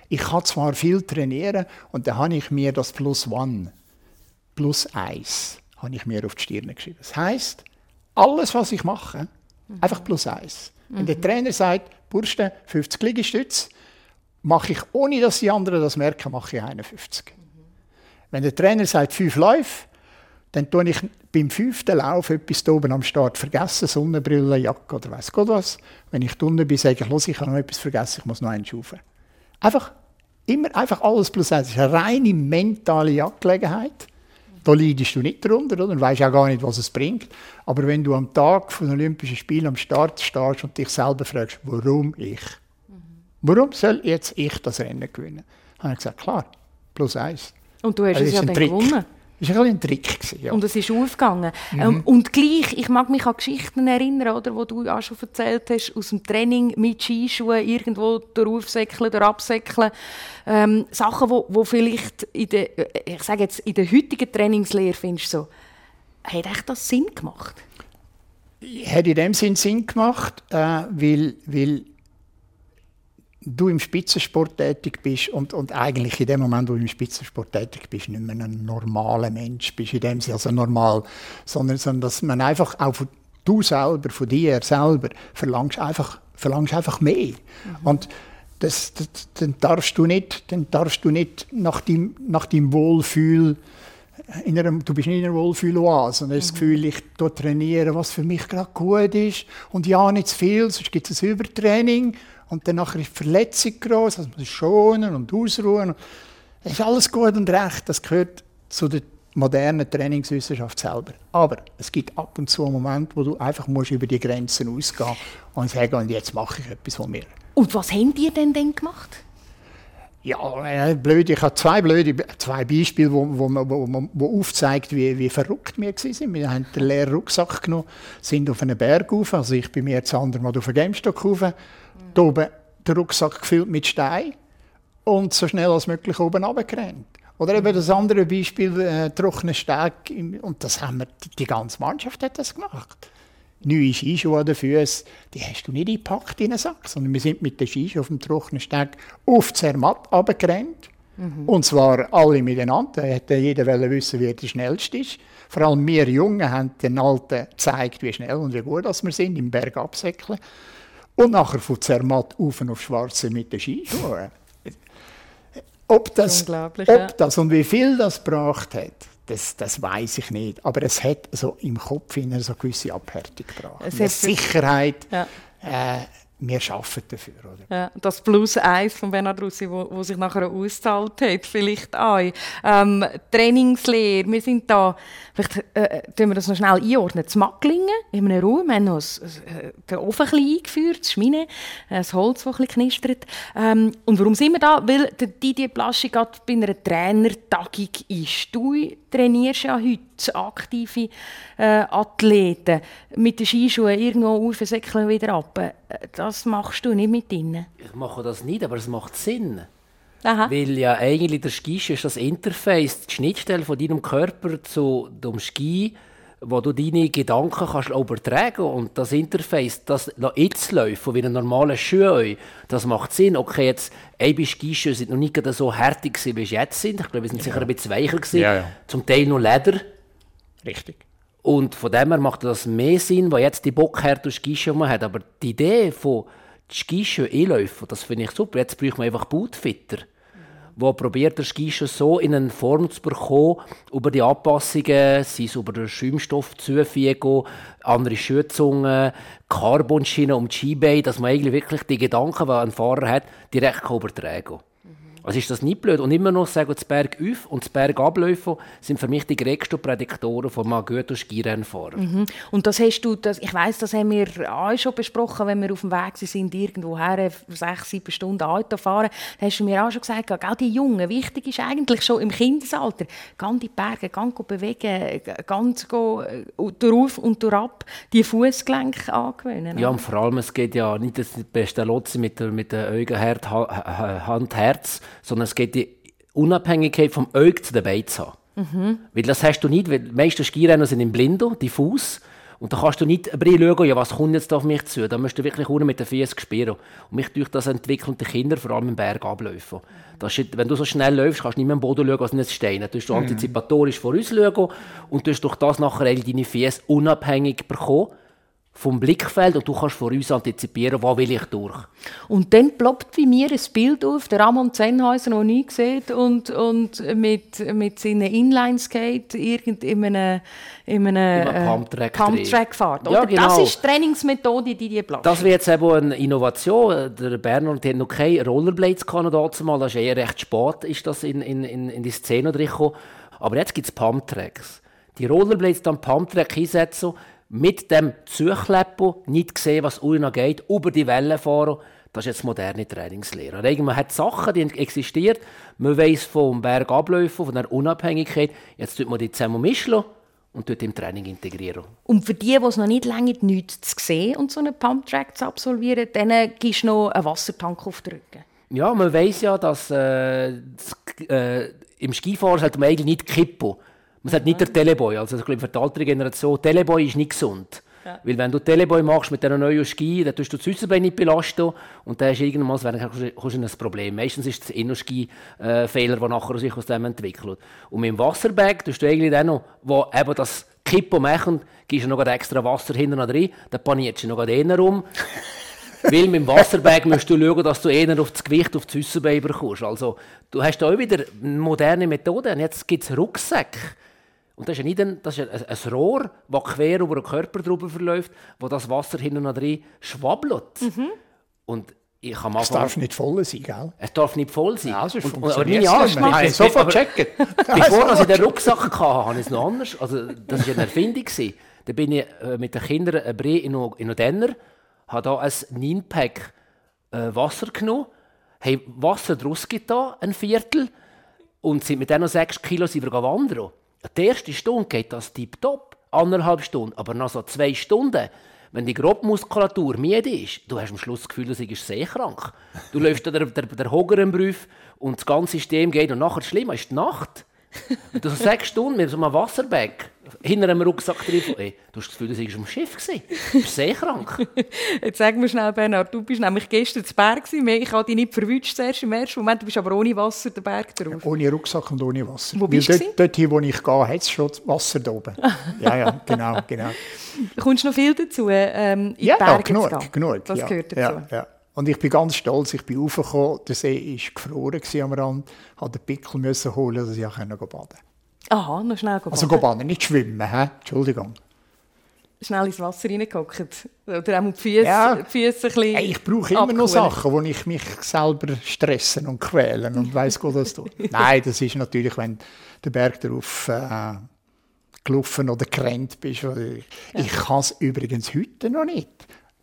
[SPEAKER 3] Ich kann zwar viel trainieren und dann habe ich mir das Plus One, Plus Eins, habe ich mir auf die Stirn geschrieben. Das heisst, alles, was ich mache, mhm. einfach Plus Eins. Mhm. Wenn der Trainer sagt, Burschen, 50 Liegestütze, mache ich, ohne dass die anderen das merken, mache ich 51. Mhm. Wenn der Trainer sagt, fünf Läufe, dann tue ich beim fünften Lauf etwas oben am Start vergessen, Sonnenbrille, Jacke oder weiß Gott was. Wenn ich unten bin, sage ich, los, ich habe noch etwas vergessen, ich muss noch einen schauen. Einfach, immer einfach alles plus eins. Das ist eine reine mentale Angelegenheit. Da leidest du nicht drunter, oder? Und weißt auch gar nicht, was es bringt. Aber wenn du am Tag von Olympischen Spielen am Start stehst und dich selber fragst, warum ich? Warum soll jetzt ich das Rennen gewinnen? Habe ich gesagt, klar, plus eins.
[SPEAKER 1] Und du hast also es ja dann Trick. gewonnen.
[SPEAKER 3] Das war ein Trick. Gewesen, ja.
[SPEAKER 1] Und es ist aufgegangen. Mhm. Ähm, und gleich, ich mag mich an Geschichten erinnern, oder, wo du auch schon erzählt hast, aus dem Training mit Skischuhen, irgendwo durchsäckeln, durchabsäckeln. Ähm, Sachen, wo, wo vielleicht in der, ich sage jetzt, in der heutigen Trainingslehre findest so, hat echt das Sinn gemacht?
[SPEAKER 3] Hat in dem Sinn Sinn gemacht, äh, weil, weil du im Spitzensport tätig bist und, und eigentlich in dem Moment, wo du im Spitzensport tätig bist, nicht mehr ein normaler Mensch bist, in dem Sinne, also normal, sondern, sondern dass man einfach auch von, du selber, von dir selber, verlangst einfach, verlangst einfach mehr. Mhm. Und das, das, dann darfst du nicht, dann darfst du nicht nach deinem, nach deinem Wohlfühl einer, du bist nicht in einer Wohlfühloase und hast mhm. das Gefühl, ich trainiere, was für mich gerade gut ist und ja, nicht zu viel, sonst gibt es ein Übertraining und dann nachher ist die Verletzung groß, also man muss schonen und ausruhen. Das ist alles gut und recht, das gehört zu der modernen Trainingswissenschaft selber. Aber es gibt ab und zu einen Moment, wo du einfach musst über die Grenzen ausgehen und sagen, und jetzt mache ich etwas von mir.
[SPEAKER 1] Und was haben die denn denn gemacht?
[SPEAKER 3] Ja, äh, blöd. Ich habe zwei blöde, zwei Beispiele, wo, wo, wo, wo aufzeigt, wie, wie verrückt wir waren. Wir haben den leeren Rucksack genommen, sind auf einen Berg rauf. Also ich bin mir jetzt andermal auf einen Gamestock rauf. Mhm. Oben den Rucksack gefüllt mit Stein und so schnell als möglich oben runtergerannt. Oder eben das andere Beispiel, äh, trockene Steg. Und das haben wir, die ganze Mannschaft hat das gemacht neue Skischuhe an den Füßen, die hast du nicht eingepackt in einen Sack, sondern wir sind mit den Skischuhen auf dem trockenen Steg auf Zermatt runtergerannt. Mhm. Und zwar alle miteinander. Da hätte jeder wissen, wer der Schnellste ist. Vor allem wir Jungen haben den Alten gezeigt, wie schnell und wie gut wir sind, im Berg absäckeln. Und nachher von Zermatt auf auf Schwarze mit den Skischuhen. Ob das, ob das und wie viel das gebracht hat, das, das weiß ich nicht. Aber es hat so im Kopf eine so gewisse Abhärtung gebracht.
[SPEAKER 1] Es hat-
[SPEAKER 3] Sicherheit,
[SPEAKER 1] Ja.
[SPEAKER 3] äh, wir arbeiten dafür. Oder?
[SPEAKER 1] Ja, das Plus 1 von Bernhard Russi, wo, wo sich nachher ausgezahlt hat, vielleicht auch. Ähm, Trainingslehre, wir sind da, vielleicht äh, tun wir das noch schnell einordnen, zu Macklingen, in einem Raum, wir haben noch das, äh, den Ofen ein eingeführt, das Schmine, äh, das Holz, das ein knistert. Ähm, und warum sind wir da? Weil der Didier Plaschi gerade bei einer Trainertagung ist. Du trainierst ja heute aktive äh, Athleten mit den Skischuhen irgendwo aufsäckeln wieder ab. Das machst du nicht mit ihnen.
[SPEAKER 2] Ich mache das nicht, aber es macht Sinn.
[SPEAKER 1] Aha.
[SPEAKER 2] Weil ja eigentlich der Ski ist das Interface, die Schnittstelle von deinem Körper zu dem Ski, wo du deine Gedanken kannst übertragen und das Interface, das jetzt läuft, wie ein normaler Schuh, das macht Sinn. Okay, jetzt ein Skischuhe sind noch nicht gerade so härtig gewesen, wie sie jetzt sind. Ich glaube, wir sind sicher ein bisschen weicher gewesen.
[SPEAKER 3] Ja, ja.
[SPEAKER 2] Zum Teil noch Leder.
[SPEAKER 3] Richtig.
[SPEAKER 2] Und von dem her macht das mehr Sinn, weil jetzt die Bockhärte und Skischuhe man hat. Aber die Idee von Skischuhe einläufen, das finde ich super. Jetzt braucht man einfach Bootfitter, wo probiert der Skischuh so in eine Form zu bekommen, über die Anpassungen, sei es über den Schaumstoff zufügen, andere Schuhzungen, Carbonschienen um die Skibeine, dass man eigentlich wirklich die Gedanken, die ein Fahrer hat, direkt übertragen kann. Also ist das nicht blöd. Und immer noch sagen, das Berg auf und das Berg ablaufen sind für mich die größten Prädiktoren von einem guten Skirennfahrer.
[SPEAKER 1] Und das hast du, das, ich weiß, das haben wir auch schon besprochen, wenn wir auf dem Weg sind, irgendwo her, sechs, sieben Stunden Auto fahren, da hast du mir auch schon gesagt, auch die Jungen, wichtig ist eigentlich schon im Kindesalter, ganz die Berge, ganz bewegen, ganz drauf und durchab, die Fußgelenke angewöhnen.
[SPEAKER 2] Ja, und vor allem, es geht ja nicht das beste Lotse mit der, mit der Augen, Hand, Herz, sondern es geht die Unabhängigkeit vom Auge zu den Beinen zu haben. Weil das hast du nicht, weil die meisten Skirenner sind im Blindo, diffus. Und da kannst du nicht schauen, ja, was kommt jetzt auf mich zu. Da musst du wirklich unten mit den Füßen spüren. Und mich durch das entwickeln die Kinder vor allem im Berg ablaufen. Das ist, wenn du so schnell läufst, kannst du nicht mehr am Boden schauen als nicht Steine. Du musst du antizipatorisch voraus schauen und du durch das nachher deine Füße unabhängig bekommen vom Blickfeld und du kannst vor uns antizipieren, wo will ich durch.
[SPEAKER 1] Und dann ploppt bei mir ein Bild auf, der Ramon Zenhäuser, den ich sieht und, und mit, mit seinen Inline-Skate irgend in einem, in einem,
[SPEAKER 2] einem Pumptrack drin.
[SPEAKER 1] Pumptrack fährt.
[SPEAKER 2] Ja, genau.
[SPEAKER 1] Das ist die Trainingsmethode, die die Platz.
[SPEAKER 2] Das wird jetzt eben eine Innovation. Der Bernhard hat noch keine Rollerblades gehabt, noch dazumal. Das ist eher recht spät, ist das in, in, in, in die Szene reingekommen. Aber jetzt gibt es Pumptracks. Die Rollerblades dann Pumptrack einsetzen, mit dem Zukleppen, nicht sehen, was unten geht, über die Wellen fahren. Das ist jetzt moderne Trainingslehre. Eigentlich, Man hat Sachen, die existieren. Man weiss vom Berg ablaufen, von der Unabhängigkeit. Jetzt tut man die zusammen mischen und tut im Training integrieren.
[SPEAKER 1] Und für die, die es noch nicht lange nichts zu sehen und so einen Pumptrack zu absolvieren, denen gibst du noch einen Wassertank auf den Rücken.
[SPEAKER 2] Ja, man weiß ja, dass äh, das, äh, im Skifahren sollte man eigentlich nicht kippen. Man sollte nicht der Teleboy, also ich glaube für die ältere Generation, Teleboy ist nicht gesund. Weil wenn du Teleboy machst mit einer neuen Ski, dann tust du das Äusserbein nicht belasten und dann hast du irgendwann du- in ein Problem. Meistens ist es der Innerski-Fehler, der nachher sich aus dem entwickelt. Und mit dem Wasserbag tust du eigentlich dann noch, wo eben das Kippen machen, gibst du noch extra Wasser hinten drin, dann panierst du noch eher rum. <laughs> Weil mit dem Wasserbag musst du schauen, dass du eher auf das Gewicht auf das Äusserbein bekommst. Also, du hast da auch wieder eine moderne Methode. Und jetzt gibt es Rucksäcke. Und das ist ja nicht ein, das ist ein, ein Rohr, das quer über den Körper drüber verläuft, wo das Wasser hinten drin schwabbelt. Und ich am
[SPEAKER 3] Es darf nicht voll sein, gell?
[SPEAKER 2] Es darf nicht voll sein.
[SPEAKER 3] Ja, sonst
[SPEAKER 2] und, aber
[SPEAKER 3] funktioniert's
[SPEAKER 2] meine. Ansprache...
[SPEAKER 3] Ich habe sofort
[SPEAKER 2] aber-
[SPEAKER 3] gecheckt. <laughs> <laughs>
[SPEAKER 2] Bevor ich den Rucksack hatte, habe ich es noch anders. Also, das war eine Erfindung. Da bin ich äh, mit den Kindern ein in einen in einen Denner, habe da ein 9-Pack äh, Wasser genommen, habe Wasser draus getan, ein Viertel, und sind mit diesen 6 Kilo sind wir wandern. Die erste Stunde geht das tiptop, anderthalb Stunden, aber nach so zwei Stunden, wenn die Grobmuskulatur müde ist, du hast am Schluss das Gefühl, du seist seekrank. Du läufst der, der, der Hoger im Brief und das ganze System geht und nachher schlimm ist die Nacht. Und du so sechs Stunden mit so einem Wasserbag hinter einem Rucksack drin. Ey, du hast das Gefühl, du seist am Schiff gewesen. Du bist seekrank. <laughs>
[SPEAKER 1] Jetzt sag mir schnell, Bernhard, du bist nämlich gestern zu Berg gewesen. Ich habe dich nicht verwünscht zuerst im ersten Moment, du bist aber ohne Wasser den Berg drauf.
[SPEAKER 3] Ohne Rucksack und ohne Wasser.
[SPEAKER 1] Wo
[SPEAKER 3] Weil
[SPEAKER 1] bist du
[SPEAKER 3] dort, wo ich gehe, hat es schon Wasser da oben. <laughs> ja, ja, genau, genau.
[SPEAKER 1] Kommst du noch viel dazu, ähm, in
[SPEAKER 3] Ja,
[SPEAKER 1] die Berge
[SPEAKER 3] genug,
[SPEAKER 1] zu gehen?
[SPEAKER 3] genug.
[SPEAKER 1] Das
[SPEAKER 3] ja,
[SPEAKER 1] gehört dazu.
[SPEAKER 3] Ja, ja. Und ich bin ganz stolz, ich bin raufgekommen, der See war gefroren am Rand, hatte den Pickel müssen holen, dass ich auch baden konnte.
[SPEAKER 1] Aha, noch schnell baden.
[SPEAKER 3] Also baden, nicht schwimmen, hä? Entschuldigung.
[SPEAKER 1] Schnell ins Wasser reingehockt. Oder auch die Füße,
[SPEAKER 3] Ja.
[SPEAKER 1] die Füße ein bisschen
[SPEAKER 3] Hey, ich brauche immer noch
[SPEAKER 1] abkühlen.
[SPEAKER 3] Sachen, wo ich mich selber stressen und quälen und weiss Gott das tut. Nein, das ist natürlich, wenn der Berg darauf äh, gelaufen oder gerannt bist. Oder ich kann es übrigens heute noch nicht.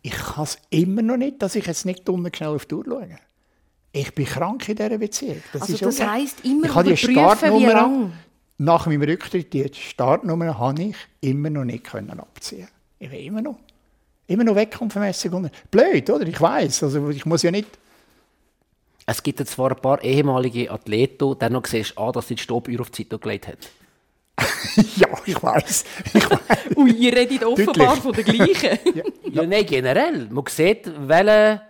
[SPEAKER 3] Ich kann es immer noch nicht, dass ich jetzt nicht unten schnell auf die Uhr schaue. Ich bin krank in dieser Beziehung. Das
[SPEAKER 1] Also das heisst, immer
[SPEAKER 3] ich habe die
[SPEAKER 1] wie
[SPEAKER 3] Startnummer
[SPEAKER 1] lang.
[SPEAKER 3] Nach meinem Rücktritt, die Startnummer habe ich immer noch nicht können abziehen. Ich will immer noch. Immer noch weg vom Messung. Blöd, oder? Ich weiß. Also ich muss ja nicht.
[SPEAKER 2] Es gibt jetzt zwar ein paar ehemalige Athleten, die noch siehst, ah, dass sie die Stoppuhr auf die Seite gelegt haben. <laughs>
[SPEAKER 3] ja, ich weiß. Ich weiß.
[SPEAKER 1] Ui, ihr redet offenbar
[SPEAKER 3] Deutlich.
[SPEAKER 1] von der gleichen. <laughs>
[SPEAKER 2] Ja, nein, generell. Man sieht, welcher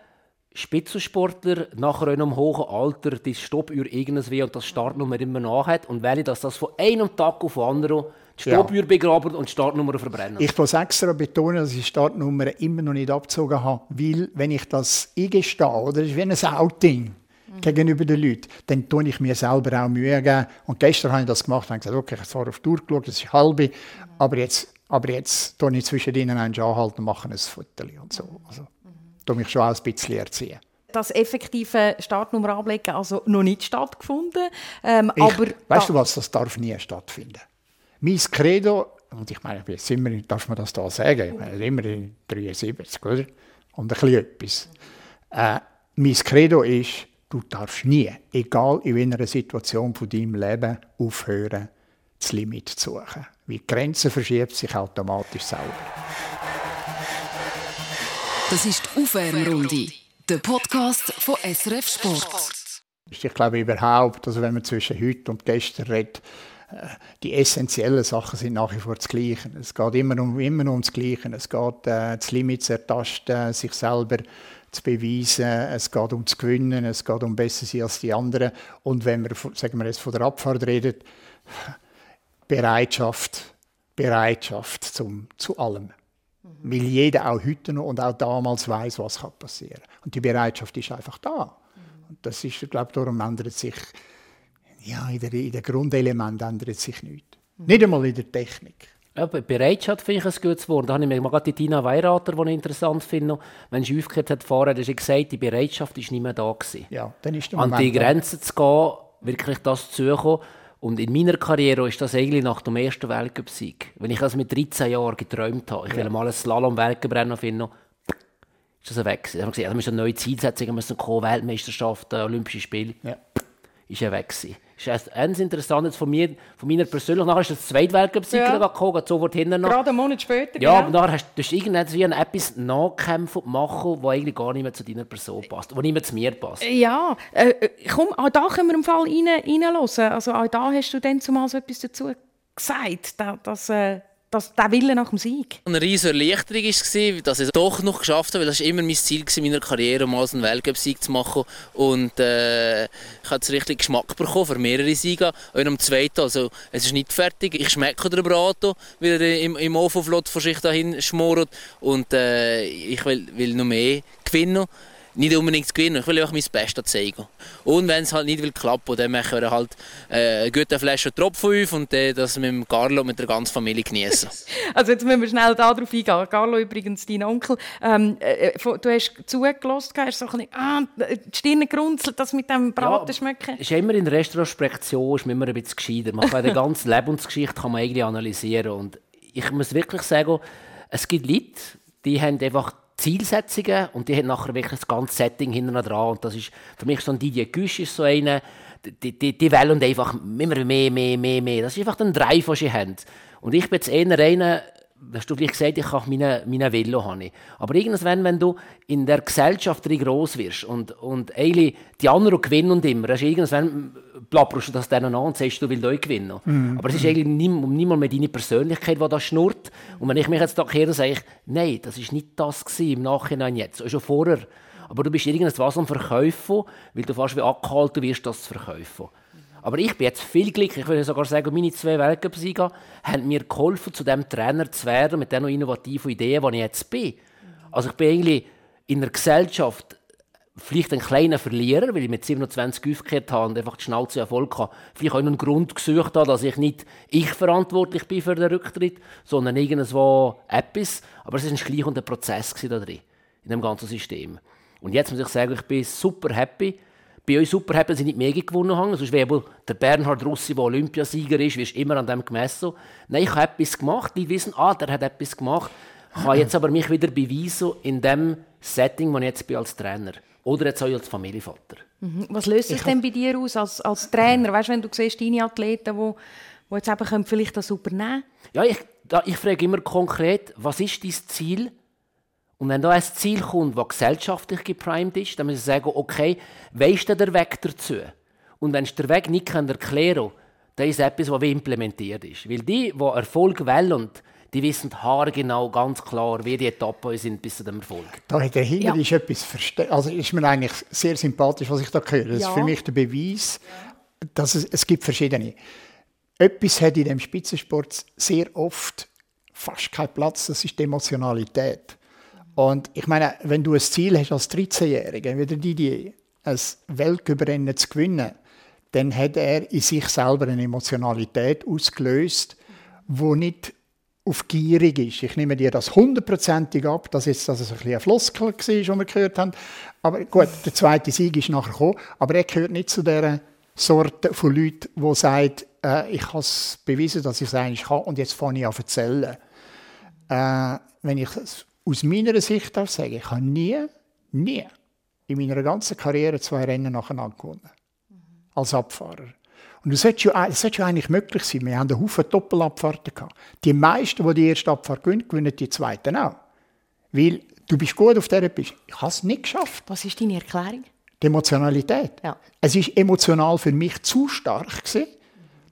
[SPEAKER 2] Spitzensportler nach einem hohen Alter die Stoppuhr irgendwie und das Startnummer immer nachhat und welche, dass das von einem Tag auf den anderen die
[SPEAKER 3] Ja.
[SPEAKER 2] Stoppuhr begraben und die Startnummer verbrennen.
[SPEAKER 3] Ich muss extra betonen, dass ich die Startnummer immer noch nicht abgezogen habe, weil, wenn ich das eingestehe, oder das ist wie ein Outing gegenüber den Leuten, dann tue ich mir selber auch Mühe geben. Und gestern habe ich das gemacht und gesagt, okay, ich habe auf die Tour geschaut, das ist halbe, aber jetzt, aber jetzt tue ich zwischen ihnen einen anhalten und mache ein Foto und so. Also, tue mich schon auch ein bisschen erziehen.
[SPEAKER 1] Das effektive Startnummer ablegen also noch nicht stattgefunden. Ähm,
[SPEAKER 3] Ich,
[SPEAKER 1] aber
[SPEAKER 3] weißt du was, das darf nie stattfinden. Mein Credo, und ich meine, ich bin jetzt immer, darf man das da sagen, ich meine, immer in 73, oder? Und ein bisschen etwas. Äh, mein Credo ist, du darfst nie, egal in welcher Situation von deinem Leben, aufhören, das Limit zu suchen. Weil die Grenze verschiebt sich automatisch selber.
[SPEAKER 4] Das ist die Aufwärmrunde, der Podcast von SRF Sport.
[SPEAKER 3] Ich glaube überhaupt, also wenn man zwischen heute und gestern redet, äh, die essentiellen Sachen sind nach wie vor das Gleiche. Es geht immer um, immer um das Gleiche. Es geht äh, das Limit zu ertasten, sich selber zu beweisen. Es geht um zu gewinnen. Es geht um besser sein als die anderen. Und wenn wir, sagen wir jetzt von der Abfahrt reden, Bereitschaft, Bereitschaft zum, zu allem. Weil jeder auch heute noch und auch damals weiß, was kann passieren. Und die Bereitschaft ist einfach da. Und das ist, ich glaube, darum ändert sich, ja, in der, in der Grundelement ändert sich nichts. Nicht einmal in der Technik.
[SPEAKER 2] Ja, Be- Bereitschaft finde ich ein gutes Wort. Da habe ich mir gerade die Tina Weirater, die ich interessant finde, wenn sie aufgehört hat vorher, hat sie gesagt, die Bereitschaft ist nicht mehr da gewesen.
[SPEAKER 3] Ja, dann ist der
[SPEAKER 2] An
[SPEAKER 3] Moment
[SPEAKER 2] die
[SPEAKER 3] da.
[SPEAKER 2] Grenzen zu gehen, wirklich das zu suchen. Und in meiner Karriere ist das eigentlich nach dem ersten Weltcup-Sieg. Wenn ich das mit 13 Jahren geträumt habe, ich will mal ein Slalom-Weltcuprennen finden, ist das weg. Da haben wir gesagt, da müssen neue Zielsetzungen müssen kommen, Weltmeisterschaften, Olympische Spiele.
[SPEAKER 3] Ja.
[SPEAKER 2] Ist er weg gewesen. Ist erst eins Interessantes von mir, von meiner persönlichen, nachher ist das zweite Weltcup-Sieg
[SPEAKER 1] Ja.
[SPEAKER 2] gekommen, sofort hinten noch.
[SPEAKER 1] Gerade einen Monat später.
[SPEAKER 2] Ja,
[SPEAKER 1] genau.
[SPEAKER 2] aber nachher hast du irgendetwas wie ein etwas nachkämpfen machen, was eigentlich gar nicht mehr zu deiner Person passt, was nicht mehr zu mir passt.
[SPEAKER 1] Ja, äh, äh, komm, auch da können wir im Fall rein, reinhören. Also auch da hast du dann zumal so etwas dazu gesagt, da- dass, äh, dass der Wille nach dem Sieg.
[SPEAKER 5] Eine riesige Erleichterung war, es, dass ich es doch noch geschafft habe, weil das war immer mein Ziel in meiner Karriere, mal einen Weltcup-Sieg zu machen. Und äh, ich habe jetzt richtig Geschmack bekommen für mehrere Siege. Auch einem zweiten, also es ist nicht fertig. Ich schmecke den Brato, weil er im, im Ofen flott vor sich dahin schmort. Und äh, ich will, will noch mehr gewinnen. Nicht unbedingt gewinnen, ich will einfach mein Bestes zeigen. Und wenn es halt nicht will klappen, dann machen wir halt äh, eine gute Flasche Tropfen auf und äh, das mit dem Carlo und mit der ganzen Familie genießen. <laughs>
[SPEAKER 1] Also jetzt müssen wir schnell darauf eingehen. Carlo übrigens, dein Onkel, ähm, äh, von- du hast zugelassen, hast so ein bisschen, ah, die Stirn gerunzelt, das mit dem Braten schmecken.
[SPEAKER 2] Ist immer in der Restaurantspektion ist man immer ein bisschen gescheiter. Man kann die ganze <laughs> Lebensgeschichte kann man eigentlich analysieren. Und ich muss wirklich sagen, es gibt Leute, die haben einfach Zielsetzungen und die haben nachher wirklich das ganze Setting hinten dran. Und das ist, für mich so ein Didier Güsch ist so einer, die, die, die wollen einfach immer mehr, mehr, mehr, mehr. Das ist einfach ein Drive, den sie haben. Und ich bin jetzt eher einer, hast du vielleicht gesagt, ich habe meine, meine Velo. Habe ich. Aber irgendwann, wenn du in der Gesellschaft gross wirst und, und eigentlich die anderen gewinnen und immer, hast du irgendwann plapperst du das denen an und sagst, du willst euch gewinnen. Aber es ist eigentlich nicht, nicht mehr deine Persönlichkeit, die da schnurrt. Und wenn ich mich jetzt da kehre, sage ich, nein, das ist nicht das gewesen, im Nachhinein jetzt, schon vorher. Aber du bist irgendwas am Verkaufen, weil du fast wie angehalten wirst, das zu verkaufen. Aber ich bin jetzt viel glücklich. Ich würde sogar sagen, meine zwei Weltcup-Sieger haben mir geholfen, zu dem Trainer zu werden, mit den innovativen Ideen, die ich jetzt bin. Also ich bin eigentlich in einer Gesellschaft vielleicht ein kleiner Verlierer, weil ich mit 27 aufgehört habe und einfach die Schnauze Erfolg hatte, vielleicht auch einen Grund gesucht habe, dass ich nicht ich verantwortlich bin für den Rücktritt, sondern irgendwo etwas. Aber es war ein schleichender Prozess da drin, in dem ganzen System. Und jetzt muss ich sagen, ich bin super happy. Bei euch super dass ich nicht mehr gewonnen habe. Sonst wäre der Bernhard Russi, der Olympiasieger ist, wirst immer an dem gemessen. Nein, ich habe etwas gemacht. Die wissen, ah, der hat etwas gemacht. Ich kann jetzt aber mich wieder beweisen in dem Setting, wo ich jetzt bin als Trainer. Oder jetzt auch als Familienvater.
[SPEAKER 1] Mhm. Was löst sich denn bei dir aus als, als Trainer? Weißt, wenn du siehst, deine Athleten, die, die jetzt eben können, vielleicht das übernehmen
[SPEAKER 2] Ja, ich, da, ich frage immer konkret, was ist dein Ziel? Und wenn da ein Ziel kommt, das gesellschaftlich geprimed ist, dann muss ich sagen, okay, weisst du der Weg dazu? Und wenn du den Weg nicht erklären kannst, dann ist etwas, was wie implementiert ist. Weil die, die Erfolg wählen, die wissen haargenau ganz klar, wie die Etappen sind bis zu dem Erfolg.
[SPEAKER 3] Da dahinter ja. ist etwas verste also ist mir eigentlich sehr sympathisch, was ich da höre. Das ja. ist für mich der Beweis, dass es, es gibt verschiedene. Etwas hat in dem Spitzensport sehr oft fast keinen Platz, das ist die Emotionalität. Und ich meine, wenn du ein Ziel hast als 13-Jähriger, wie der Didier, ein Weltcuprennen zu gewinnen, dann hat er in sich selber eine Emotionalität ausgelöst, wo nicht auf gierig ist. Ich nehme dir das hundertprozentig ab, dass das ein bisschen ein Floskel war, was wir gehört haben. Aber gut, der zweite Sieg ist nachher gekommen, aber er gehört nicht zu der Sorte von Leuten, die sagen, äh, ich habe es bewiesen, dass ich es eigentlich kann und jetzt fange ich an zu erzählen. Äh, wenn ich es aus meiner Sicht darf sagen, ich habe nie, nie in meiner ganzen Karriere zwei Rennen nacheinander gewonnen. Als Abfahrer. Und das sollte, ja, das sollte ja eigentlich möglich sein. Wir haben einen Haufen Doppelabfahrten gehabt. Die meisten, die die erste Abfahrt gewinnen, gewinnen die zweite auch. Weil du bist gut auf dieser Piste. Ich habe es nicht geschafft.
[SPEAKER 1] Was ist deine Erklärung?
[SPEAKER 3] Die Emotionalität.
[SPEAKER 1] Ja.
[SPEAKER 3] Es war emotional für mich zu stark gewesen,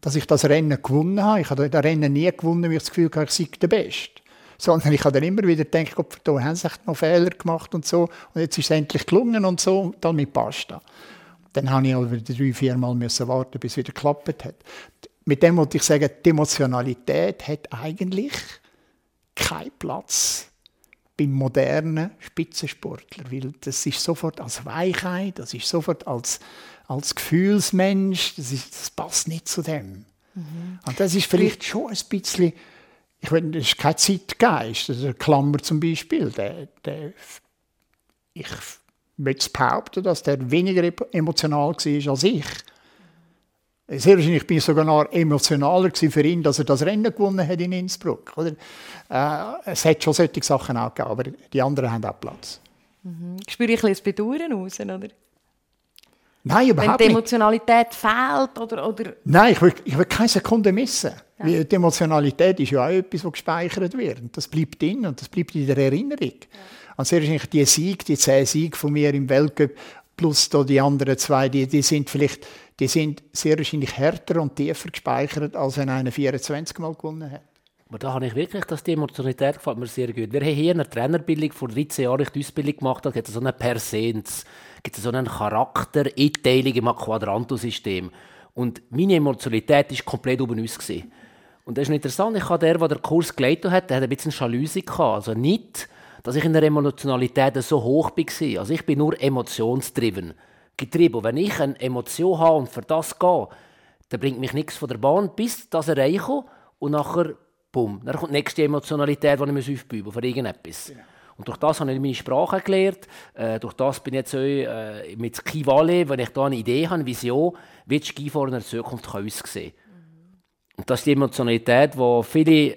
[SPEAKER 3] dass ich das Rennen gewonnen habe. Ich habe das Rennen nie gewonnen, weil ich das Gefühl hatte, ich sei der Beste. Sondern ich habe dann immer wieder gedacht, Gott, da haben sie noch Fehler gemacht und so. Und jetzt ist es endlich gelungen und so. Und damit passt das. Dann habe ich aber drei, vier Mal müssen warten, bis es wieder geklappt hat. Mit dem wollte ich sagen, die Emotionalität hat eigentlich keinen Platz beim modernen Spitzensportler, weil das ist sofort als Weichheit, das ist sofort als, als Gefühlsmensch, das, ist, das passt nicht zu dem. Mhm. Und das ist vielleicht schon ein bisschen, ich meine, das ist kein Zeitgeist, also Klammer zum Beispiel, der, der ich möchte behaupten, dass der weniger emotional war als ich. Sehr wahrscheinlich bin ich sogar noch emotionaler für ihn, dass er das Rennen gewonnen hat in Innsbruck. Oder? Äh, es hat schon solche Sachen auch gegeben, aber die anderen haben auch Platz.
[SPEAKER 1] Mhm. Spüre ich ein bisschen Bedauern raus, oder?
[SPEAKER 3] Nein, überhaupt
[SPEAKER 1] Wenn die Emotionalität nicht. fehlt, oder, oder...
[SPEAKER 3] Nein, ich will, ich will keine Sekunde missen. Ja. Weil die Emotionalität ist ja auch etwas, das gespeichert wird. Und das bleibt drin und das bleibt in der Erinnerung. Ja. Und sehr wahrscheinlich die Sieg, die zehn Siege von mir im Weltcup, plus da die anderen zwei, die, die sind vielleicht, die sind sehr wahrscheinlich härter und tiefer gespeichert, als wenn einer 24 Mal gewonnen hat.
[SPEAKER 2] Aber da habe ich wirklich, dass die Emotionalität gefällt mir sehr gut. Wir haben hier eine Trainerbildung vor 13 Jahren, die Ausbildung gemacht habe, gibt es so eine Persens, gibt es so eine Charaktereinteilung im Quadranto-System. Und meine Emotionalität ist komplett oben uns gesehen. Und das ist interessant, ich habe der, der den Kurs geleitet hat, der hat ein bisschen Jalousie gehabt. Also nicht dass ich in der Emotionalität so hoch war. Also ich bin nur emotionsdriven. Getrieben. Wenn ich eine Emotion habe und für das gehe, dann bringt mich nichts von der Bahn, bis das erreiche und nachher, bumm, dann kommt die nächste Emotionalität, die ich aufbauen muss, für irgendetwas. Genau. Und durch das habe ich meine Sprache gelernt. Äh, durch das bin ich jetzt auch, äh, mit Ski Valley, wenn ich da eine Idee habe, eine Vision, wie die Skifahren in der Zukunft aussehen kann. Und das ist die Emotionalität, die viele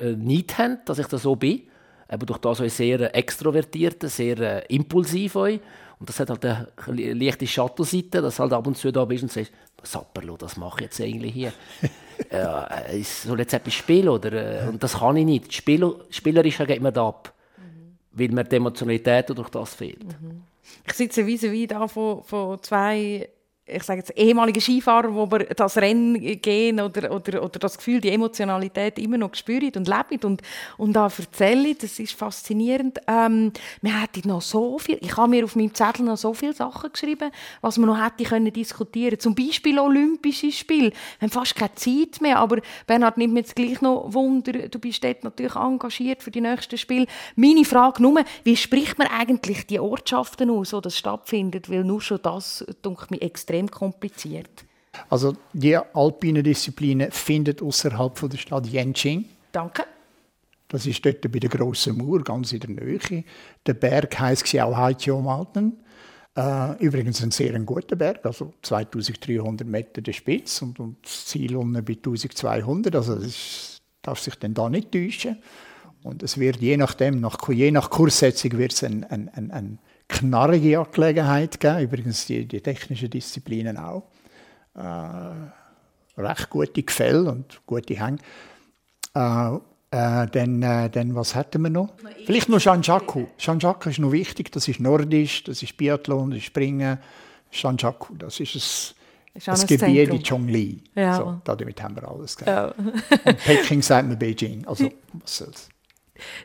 [SPEAKER 2] äh, nicht haben, dass ich da so bin eben durch das sehr extrovertiert, sehr äh, impulsiv. Und das hat halt eine leichte Schattenseite, dass du halt ab und zu da bist und sagst, Sapperlo, das mache ich jetzt eigentlich hier. <laughs> äh, soll jetzt etwas spielen? Oder, äh, und das kann ich nicht. Spiel, spielerisch geht mir da ab, mhm. weil mir die Emotionalität durch das fehlt. Mhm.
[SPEAKER 1] Ich sitze wie wie da von, von zwei ich sage jetzt, ehemalige Skifahrer, wo wir das Rennen gehen oder, oder, oder das Gefühl, die Emotionalität immer noch spüren und leben und, und da erzählen, das ist faszinierend. Ähm, wir hätten noch so viel, ich habe mir auf meinem Zettel noch so viele Sachen geschrieben, was man noch hätte können diskutieren Zum Beispiel Olympische Spiele. Wir haben fast keine Zeit mehr, aber Bernhard nimmt mir jetzt gleich noch Wunder, du bist dort natürlich engagiert für die nächsten Spiele. Meine Frage nur, wie spricht man eigentlich die Ortschaften aus, wo das stattfindet? Weil nur schon das, denke ich, extrem extrem kompliziert.
[SPEAKER 3] Also die alpine Disziplinen findet außerhalb der Stadt Yenching.
[SPEAKER 1] Danke.
[SPEAKER 3] Das ist dort bei der grossen Mauer, ganz in der Nähe. Der Berg heisst auch Haichio Mountain. Äh, übrigens ein sehr guter Berg, also 2300 Meter der Spitz und, und das Ziel unten bei 1200. Also das darf sich dann da nicht täuschen. Und es wird je nachdem, nach, je nach Kurssetzung wird es ein, ein, ein, ein knarrige Angelegenheit gegeben, übrigens die, die technischen Disziplinen auch. Äh, recht gute Gefälle und gute Hänge. Äh, äh, dann, äh, dann, was hatten wir noch? Vielleicht noch Shanjaku. Shanjaku ist noch wichtig, das ist Nordisch, das ist Biathlon, das ist Springen. Shanjaku, das ist ist das Gebiet in Chongli. Ja. So, damit haben wir alles. Ja. Und Peking sagt man Beijing. Also, <laughs> was soll's.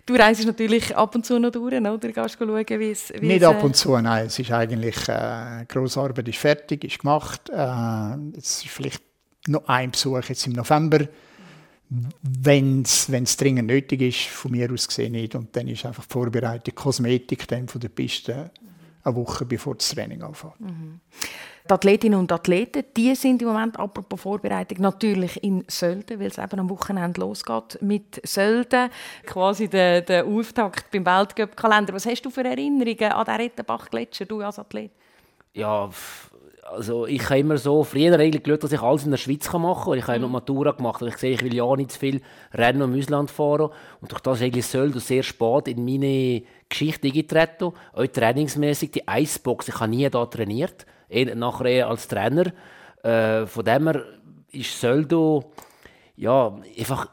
[SPEAKER 1] Du reist natürlich ab und zu noch durch, oder? Gehst schauen, wie es,
[SPEAKER 3] Nicht ab und zu, nein. Es ist eigentlich, äh, die grosse Arbeit ist fertig, ist gemacht. Äh, jetzt ist vielleicht noch ein Besuch jetzt im November, wenn es dringend nötig ist, von mir aus gesehen nicht. Und dann ist einfach die Vorbereitung, Kosmetik dann von der Piste eine Woche bevor das Training anfängt. Mhm.
[SPEAKER 1] Die Athletinnen und Athleten, die sind im Moment, apropos Vorbereitung, natürlich in Sölden, weil es eben am Wochenende losgeht mit Sölden. Quasi der, der Auftakt beim Weltcup-Kalender. Was hast du für Erinnerungen an den Rettenbach-Gletscher, du als Athlet?
[SPEAKER 2] Ja, also ich habe immer so früher eigentlich geschaut, dass ich alles in der Schweiz machen kann. Ich habe mhm. noch Matura gemacht. Also ich sehe, ich will ja nicht zu viel Rennen im Ausland fahren. Und durch das ist eigentlich Sölden sehr spät in meine Geschichte eingetreten. Auch trainingsmäßig die Eisbox. Ich habe nie da trainiert nachher als Trainer. Äh, von dem her ist Söldo ja, einfach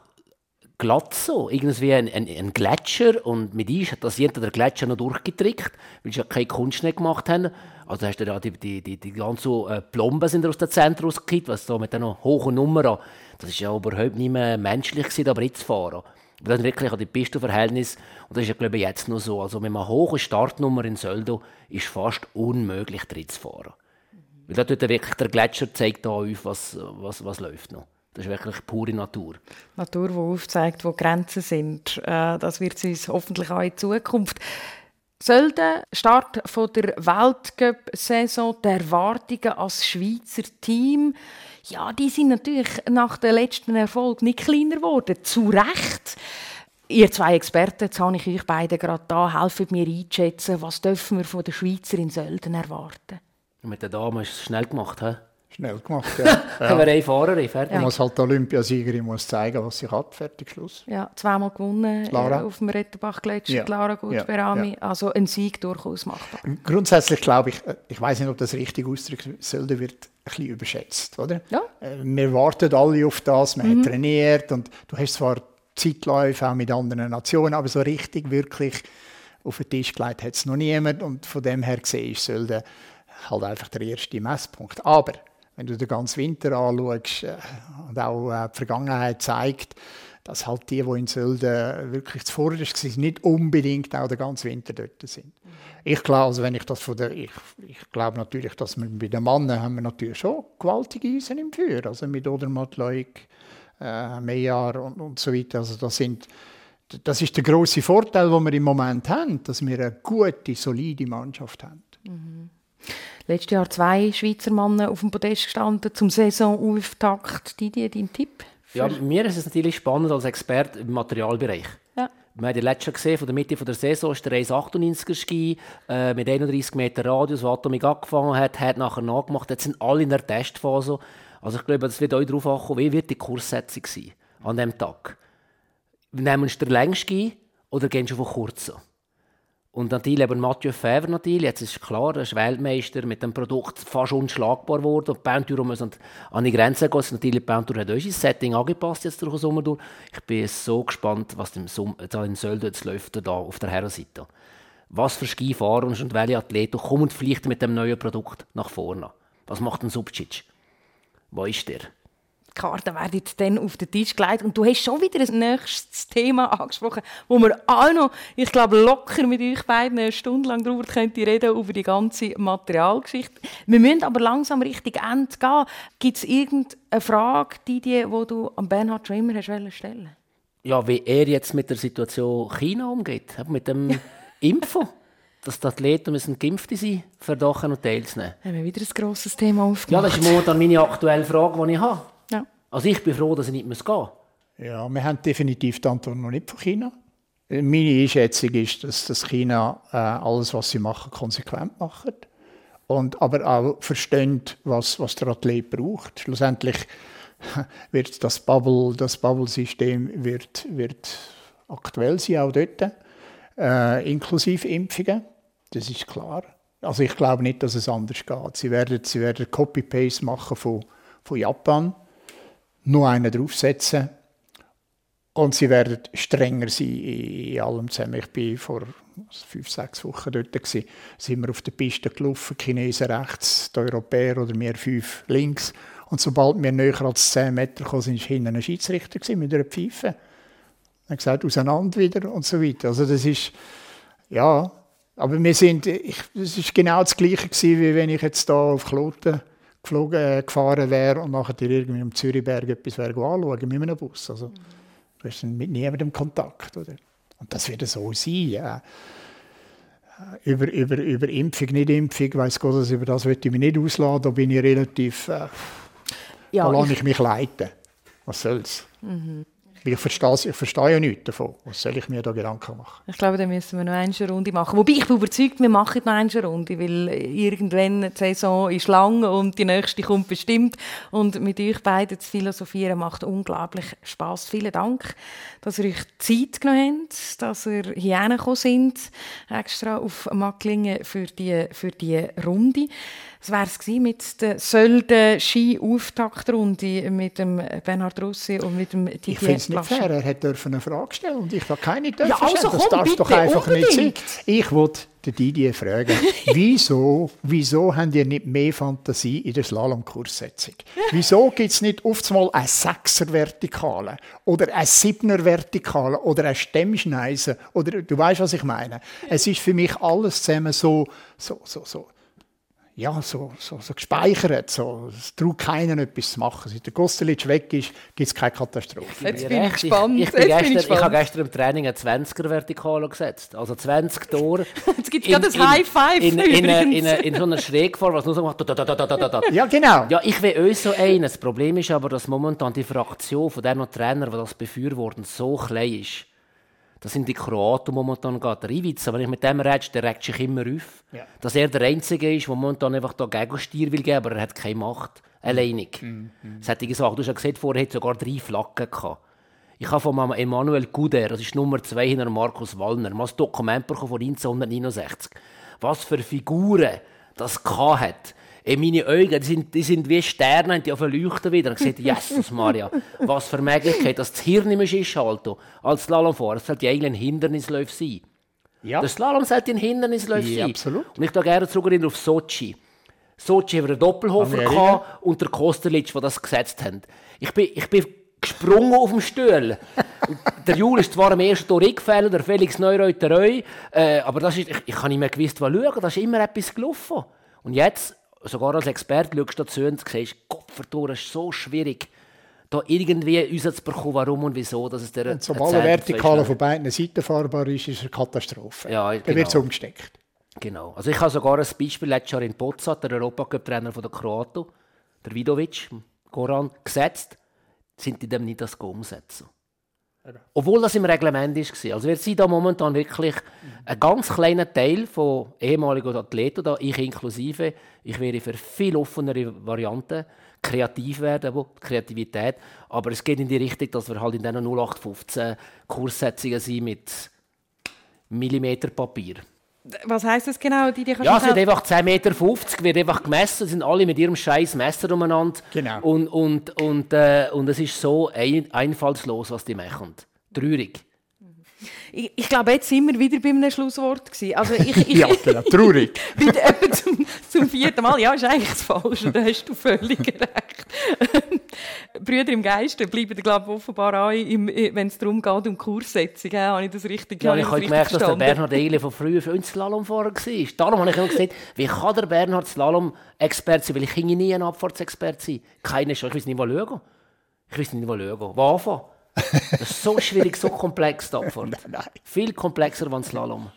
[SPEAKER 2] glatt so, irgendwie ein, ein, ein, Gletscher und mit uns hat das jeder der Gletscher noch durchgetrickt, weil sie ja keine Kunst gemacht haben. Also hast du ja die, die, die, die ganzen äh, Plomben sind aus dem Zentrum rausgekippt, was so mit diesen hohen Nummern, das ist ja überhaupt nicht mehr menschlich gewesen, da Brit fahren. Das ist wirklich an die Pistenverhältnis und das ist ja glaube ich jetzt noch so. Also mit einer hohen Startnummer in Söldo ist fast unmöglich, drin zu fahren. Weil da tut wirklich der Gletscher zeigt da auf, was, was, was läuft noch. Das ist wirklich pure Natur.
[SPEAKER 1] Natur, die aufzeigt, wo Grenzen sind. Äh, das wird uns hoffentlich auch in Zukunft. Soll der Start der Weltcup-Saison, der Erwartungen als Schweizer Team, ja, die sind natürlich nach dem letzten Erfolg nicht kleiner geworden. Zu Recht. Ihr zwei Experten, jetzt habe ich euch beide gerade da, helfen mir einzuschätzen, was dürfen wir von den Schweizer in Sölden erwarten?
[SPEAKER 2] Mit der Dame ist es schnell gemacht, he?
[SPEAKER 3] Schnell gemacht, ja. <laughs> ja.
[SPEAKER 2] Haben wir eine Fahrerin, fertig.
[SPEAKER 3] Ja. Muss halt die Olympiasiegerin muss zeigen, was sie hat, fertig, Schluss.
[SPEAKER 1] Ja, zweimal gewonnen. Äh, auf dem Rettenbach-Gletscher, ja. Clara Gutberami. Ja. Also ein Sieg durchaus machbar.
[SPEAKER 3] Grundsätzlich glaube ich, äh, ich weiß nicht, ob das richtig ausdrückt, Sölde wird ein bisschen überschätzt, oder? Ja. Äh, wir warten alle auf das, man mhm. hat trainiert und du hast zwar Zeitläufe auch mit anderen Nationen, aber so richtig, wirklich auf den Tisch gelegt hat es noch niemand und von dem her gesehen ist Sölde halt einfach der erste Messpunkt. Aber wenn du den ganzen Winter anschaust äh, und auch äh, die Vergangenheit zeigt, dass halt die, die in Sölden wirklich zuvorderst waren, nicht unbedingt auch den ganzen Winter dort sind. Mhm. Ich glaube, also wenn ich das von der, ich, ich glaube natürlich, dass wir bei den Männern haben wir natürlich schon gewaltige Eisen im Feuer, also mit Odermatt, Leuk, äh, Mejar und, und so weiter. Also das sind das ist der große Vorteil, den wir im Moment haben, dass wir eine gute, solide Mannschaft haben. Mhm.
[SPEAKER 1] Letztes Jahr zwei Schweizer Männer auf dem Podest gestanden zum Saisonauftakt. Didier, dein Tipp?
[SPEAKER 2] Ja, mir ist es natürlich spannend als Experte im Materialbereich. Ja. Wir haben die letzte gesehen, von der Mitte der Saison ist der 1,98er Ski äh, mit 31 Meter Radius, der Atomic angefangen hat, hat nachher nachgemacht. Jetzt sind alle in der Testphase. Also ich glaube, das wird euch darauf ankommen, wie wird die Kurssetzung sein an diesem Tag. Nehmen wir den Längsten oder gehen wir von kurzen? Und natürlich eben Mathieu Fevre natürlich, jetzt ist klar, er ist Weltmeister mit dem Produkt fast unschlagbar geworden. Und Bandtour muss an die Grenzen gehen. Natürlich, Bandtour hat unser Setting angepasst jetzt durch den Sommer durch. Ich bin so gespannt, was im Sommer, in Sölden jetzt läuft da auf der Herrenseite. Was für Skifahrer und welche Athleten kommen vielleicht mit dem neuen Produkt nach vorne. Was macht ein Subcic? Wo ist der?
[SPEAKER 1] Karten werden dann auf den Tisch gelegt und du hast schon wieder ein nächstes Thema angesprochen, wo wir auch noch, ich glaube, locker mit euch beiden eine Stunde lang darüber könnte reden, über die ganze Materialgeschichte. Wir müssen aber langsam richtig Ende gehen. Gibt es irgendeine Frage, die, die, die du an Bernhard Schwimmer hast stellen
[SPEAKER 2] Ja, wie er jetzt mit der Situation China umgeht, mit dem <laughs> Impfen. Dass die Athleten müssen geimpft sein für Dachen und teilzunehmen.
[SPEAKER 1] Haben wir wieder ein grosses Thema aufgemacht.
[SPEAKER 2] Ja, das ist momentan meine aktuelle Frage, die ich habe. Also ich bin froh, dass ich nicht gehen muss.
[SPEAKER 3] Ja, wir haben definitiv die Antwort noch nicht von China. Meine Einschätzung ist, dass das China äh, alles, was sie machen, konsequent macht. Und aber auch versteht, was, was der Athlet braucht. Schlussendlich <laughs> wird das Bubble, das Bubble-System wird, wird aktuell sein, auch dort, äh, inklusive Impfungen. Das ist klar. Also ich glaube nicht, dass es anders geht. Sie werden, sie werden Copy-Paste machen von, von Japan, nur einen draufsetzen und sie werden strenger sein in allem zusammen. Ich war vor fünf, sechs Wochen dort. Gewesen. Sind wir auf der Piste gelaufen, die Chinesen rechts, die Europäer oder wir fünf links. Und sobald wir näher als 10 Meter kamen, war hinten ein Schiedsrichter mit einer Pfeife. Er hat gesagt, auseinander wieder und so weiter. Also das ist, ja, aber wir sind, ich, das genau das Gleiche gewesen, wie wenn ich jetzt da auf Kloten geflogen, äh, gefahren wäre und nachher irgendwie am Zürichberg etwas wäre anschauen mit einem Bus. Also, du hast mit niemandem Kontakt, oder? Und das wird so sein, ja. Über, über, über Impfung, nicht Impfung, weiss Gott, also über das möchte ich mich nicht ausladen, da bin ich relativ, äh,
[SPEAKER 1] ja,
[SPEAKER 3] da lasse ich, ich mich leiten. Was soll's? Mhm. Ich verstehe, ich verstehe ja nichts davon. Was soll ich mir da Gedanken machen?
[SPEAKER 1] Ich glaube, da müssen wir noch eine Runde machen. Wobei, ich bin überzeugt, wir machen noch eine Runde, weil irgendwann die Saison ist lang und die nächste kommt bestimmt. Und mit euch beiden zu philosophieren macht unglaublich Spaß. Vielen Dank, dass ihr euch Zeit genommen habt, dass ihr hierher gekommen sind, extra auf Macklingen für die, für die Runde. Das wäre es mit der Sölden Ski-Auftaktrunde mit dem Bernhard Russi und mit dem Didier
[SPEAKER 3] Ich finde es nicht fair. Er hätte eine Frage stellen und ich habe keine dürfen
[SPEAKER 1] ja, also
[SPEAKER 3] Das darf doch einfach unbedingt. nicht sein. Ich wollte Didier fragen, <laughs> wieso, wieso habt ihr nicht mehr Fantasie in der Slalomkurssetzung? Wieso gibt es nicht oft mal eine Sechser-Vertikale oder eine Siebner-Vertikale oder eine Stemmschneise? Oder, du weißt, was ich meine. Es ist für mich alles zusammen so, so, so, so ja, so, so, so gespeichert. So. Es traut keinen, etwas zu machen. Seit der Gosselitsch weg ist, gibt es keine Katastrophe.
[SPEAKER 1] Jetzt bin ich gespannt.
[SPEAKER 2] Ich, ich, bin gestern, ich, ich habe gestern im Training eine 20er-Vertikale gesetzt. Also 20 Tore. <laughs>
[SPEAKER 1] Jetzt gibt es gerade ein High Five.
[SPEAKER 2] In, in, in, in, in so einer Schrägform, was nur so macht.
[SPEAKER 3] Ja, genau.
[SPEAKER 2] Ja, ich will euch so einen. Das Problem ist aber, dass momentan die Fraktion von den Trainer, die das befürworten, so klein ist das sind die Kroaten momentan geht. Der Ivica, wenn ich mit dem rede, der regt sich immer auf. Ja. Dass er der Einzige ist, der momentan einfach da Gegenstier will geben, aber er hat keine Macht. Alleinig. Mhm. Mhm. Das hätte ich gesagt. Du hast ja gesehen, vorher hat sogar drei Flaggen gehabt. Ich habe von Emanuel Guder, das ist Nummer zwei hinter Markus Wallner, mal ein Dokument bekommen von 1969. Was für Figuren das hat. In meine Augen, die sind, die sind wie Sterne, die auf leuchten wieder. Und ich gesagt, Jesus Maria, was für Möglichkeit, dass das Hirn nicht mehr schalten als Slalomfahrer. Es sollte eigentlich ein Hindernislauf sein. Ja. Der Slalom sollte ein Hindernislauf ja, sein.
[SPEAKER 3] Absolut.
[SPEAKER 2] Und ich gehe gerne zurück auf Sochi. Sochi haben wir einen Doppelhofer gehabt und der Kosterlitsch, der das gesetzt haben. Ich bin, ich bin gesprungen auf dem Stuhl. der Jul ist zwar am ersten Tor eingefallen, der Felix Neureuter äh, aber das ist, ich, ich habe nicht mehr gewusst, was schauen. Da ist immer etwas gelaufen. Und jetzt sogar als Experte schaust du dazu und siehst, Kopfvertor ist so schwierig, da irgendwie rauszubekommen, warum und wieso. Dass es der
[SPEAKER 3] und sobald eine Vertikale von beiden Seiten fahrbar ist, ist es eine Katastrophe.
[SPEAKER 2] Ja,
[SPEAKER 3] Dann wird es genau. umgesteckt.
[SPEAKER 2] Genau. Also ich habe sogar ein Beispiel letztes Jahr in Potsdam, der Europacup-Trainer der Kroaten, der Vidovic, Goran, gesetzt, sind die dem nicht das umsetzen. Obwohl das im Reglement war. Also wir sind da momentan wirklich ein ganz kleiner Teil von ehemaligen Athleten, da ich inklusive. Ich wäre für viel offenere Varianten kreativ werden, wo Kreativität. Aber es geht in die Richtung, dass wir halt in diesen 0815 Kurssetzungen sind mit Millimeterpapier.
[SPEAKER 1] Was heißt das genau? Die, die
[SPEAKER 2] ja, es wird einfach 10,50 Meter, wird einfach gemessen, sind alle mit ihrem scheiß Messer umeinander.
[SPEAKER 3] Genau.
[SPEAKER 2] Und, und, und, äh, und es ist so ein, einfallslos, was die machen. Traurig.
[SPEAKER 1] Ich, ich, glaube, jetzt sind wir wieder bei einem Schlusswort. Gewesen. Also ich, <laughs> ich,
[SPEAKER 3] ja, genau, traurig. <laughs>
[SPEAKER 1] wieder zum, zum vierten Mal. Ja, ist eigentlich das Falsche, da hast du völlig <laughs> recht. Brüder im Geiste bleiben, glaube ich, offenbar an, wenn es darum geht, um Kurssetzung. Ja, habe ich das richtig
[SPEAKER 2] Ja, ich habe gemerkt, dass der Bernhard Eile von früher für uns Slalomfahrer war. Darum habe ich immer gesagt, wie kann der Bernhard Slalom-Experte sein? Weil ich nie ein Abfahrtsexperte sein. Keine Chance. Ich weiß nicht, wo schauen. Ich weiß nicht, wo schauen. Wo anfangen? Das ist so schwierig, so komplex, die Abfahrt. <laughs> Viel komplexer als Slalom.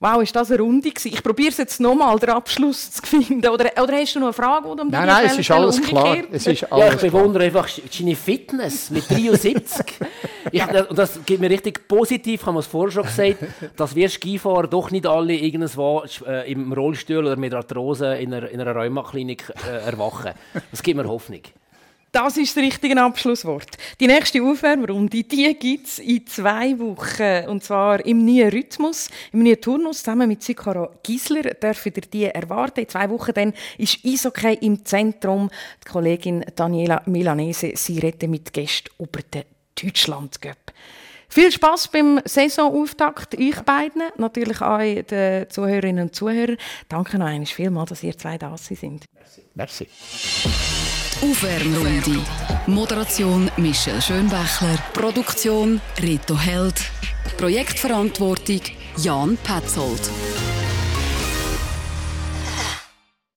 [SPEAKER 1] Wow, ist das eine Runde gewesen? Ich probiere es jetzt nochmal, den Abschluss zu finden. Oder, oder hast du noch eine Frage?
[SPEAKER 3] Oder nein, nein, es ist alles klar. Es ist alles
[SPEAKER 2] ja, ich bewundere einfach deine Fitness mit 73. ich, das gibt mir richtig positiv, ich habe es vorher schon gesagt, dass wir Skifahrer doch nicht alle irgendwo äh, im Rollstuhl oder mit Arthrose in einer, in einer Rheumaklinik äh, erwachen. Das gibt mir Hoffnung.
[SPEAKER 1] Das ist das richtige Abschlusswort. Die nächste Aufwärmrunde, die es in zwei Wochen. Und zwar im neuen Rhythmus, im neuen Turnus. Zusammen mit Sikora Gisler dürfen ihr die erwarten. In zwei Wochen dann ist Eishockey im Zentrum. Die Kollegin Daniela Milanese, sie redet mit Gästen über den Deutschland Cup. Viel Spaß beim Saisonauftakt, euch beiden, natürlich auch den Zuhörerinnen und Zuhörern. Danke noch einmal vielmals, dass ihr zwei da sind.
[SPEAKER 3] Merci. Merci.
[SPEAKER 4] Aufwärmrunde. Moderation Michel Schönbächler. Produktion Rito Held. Projektverantwortung Jan Petzold.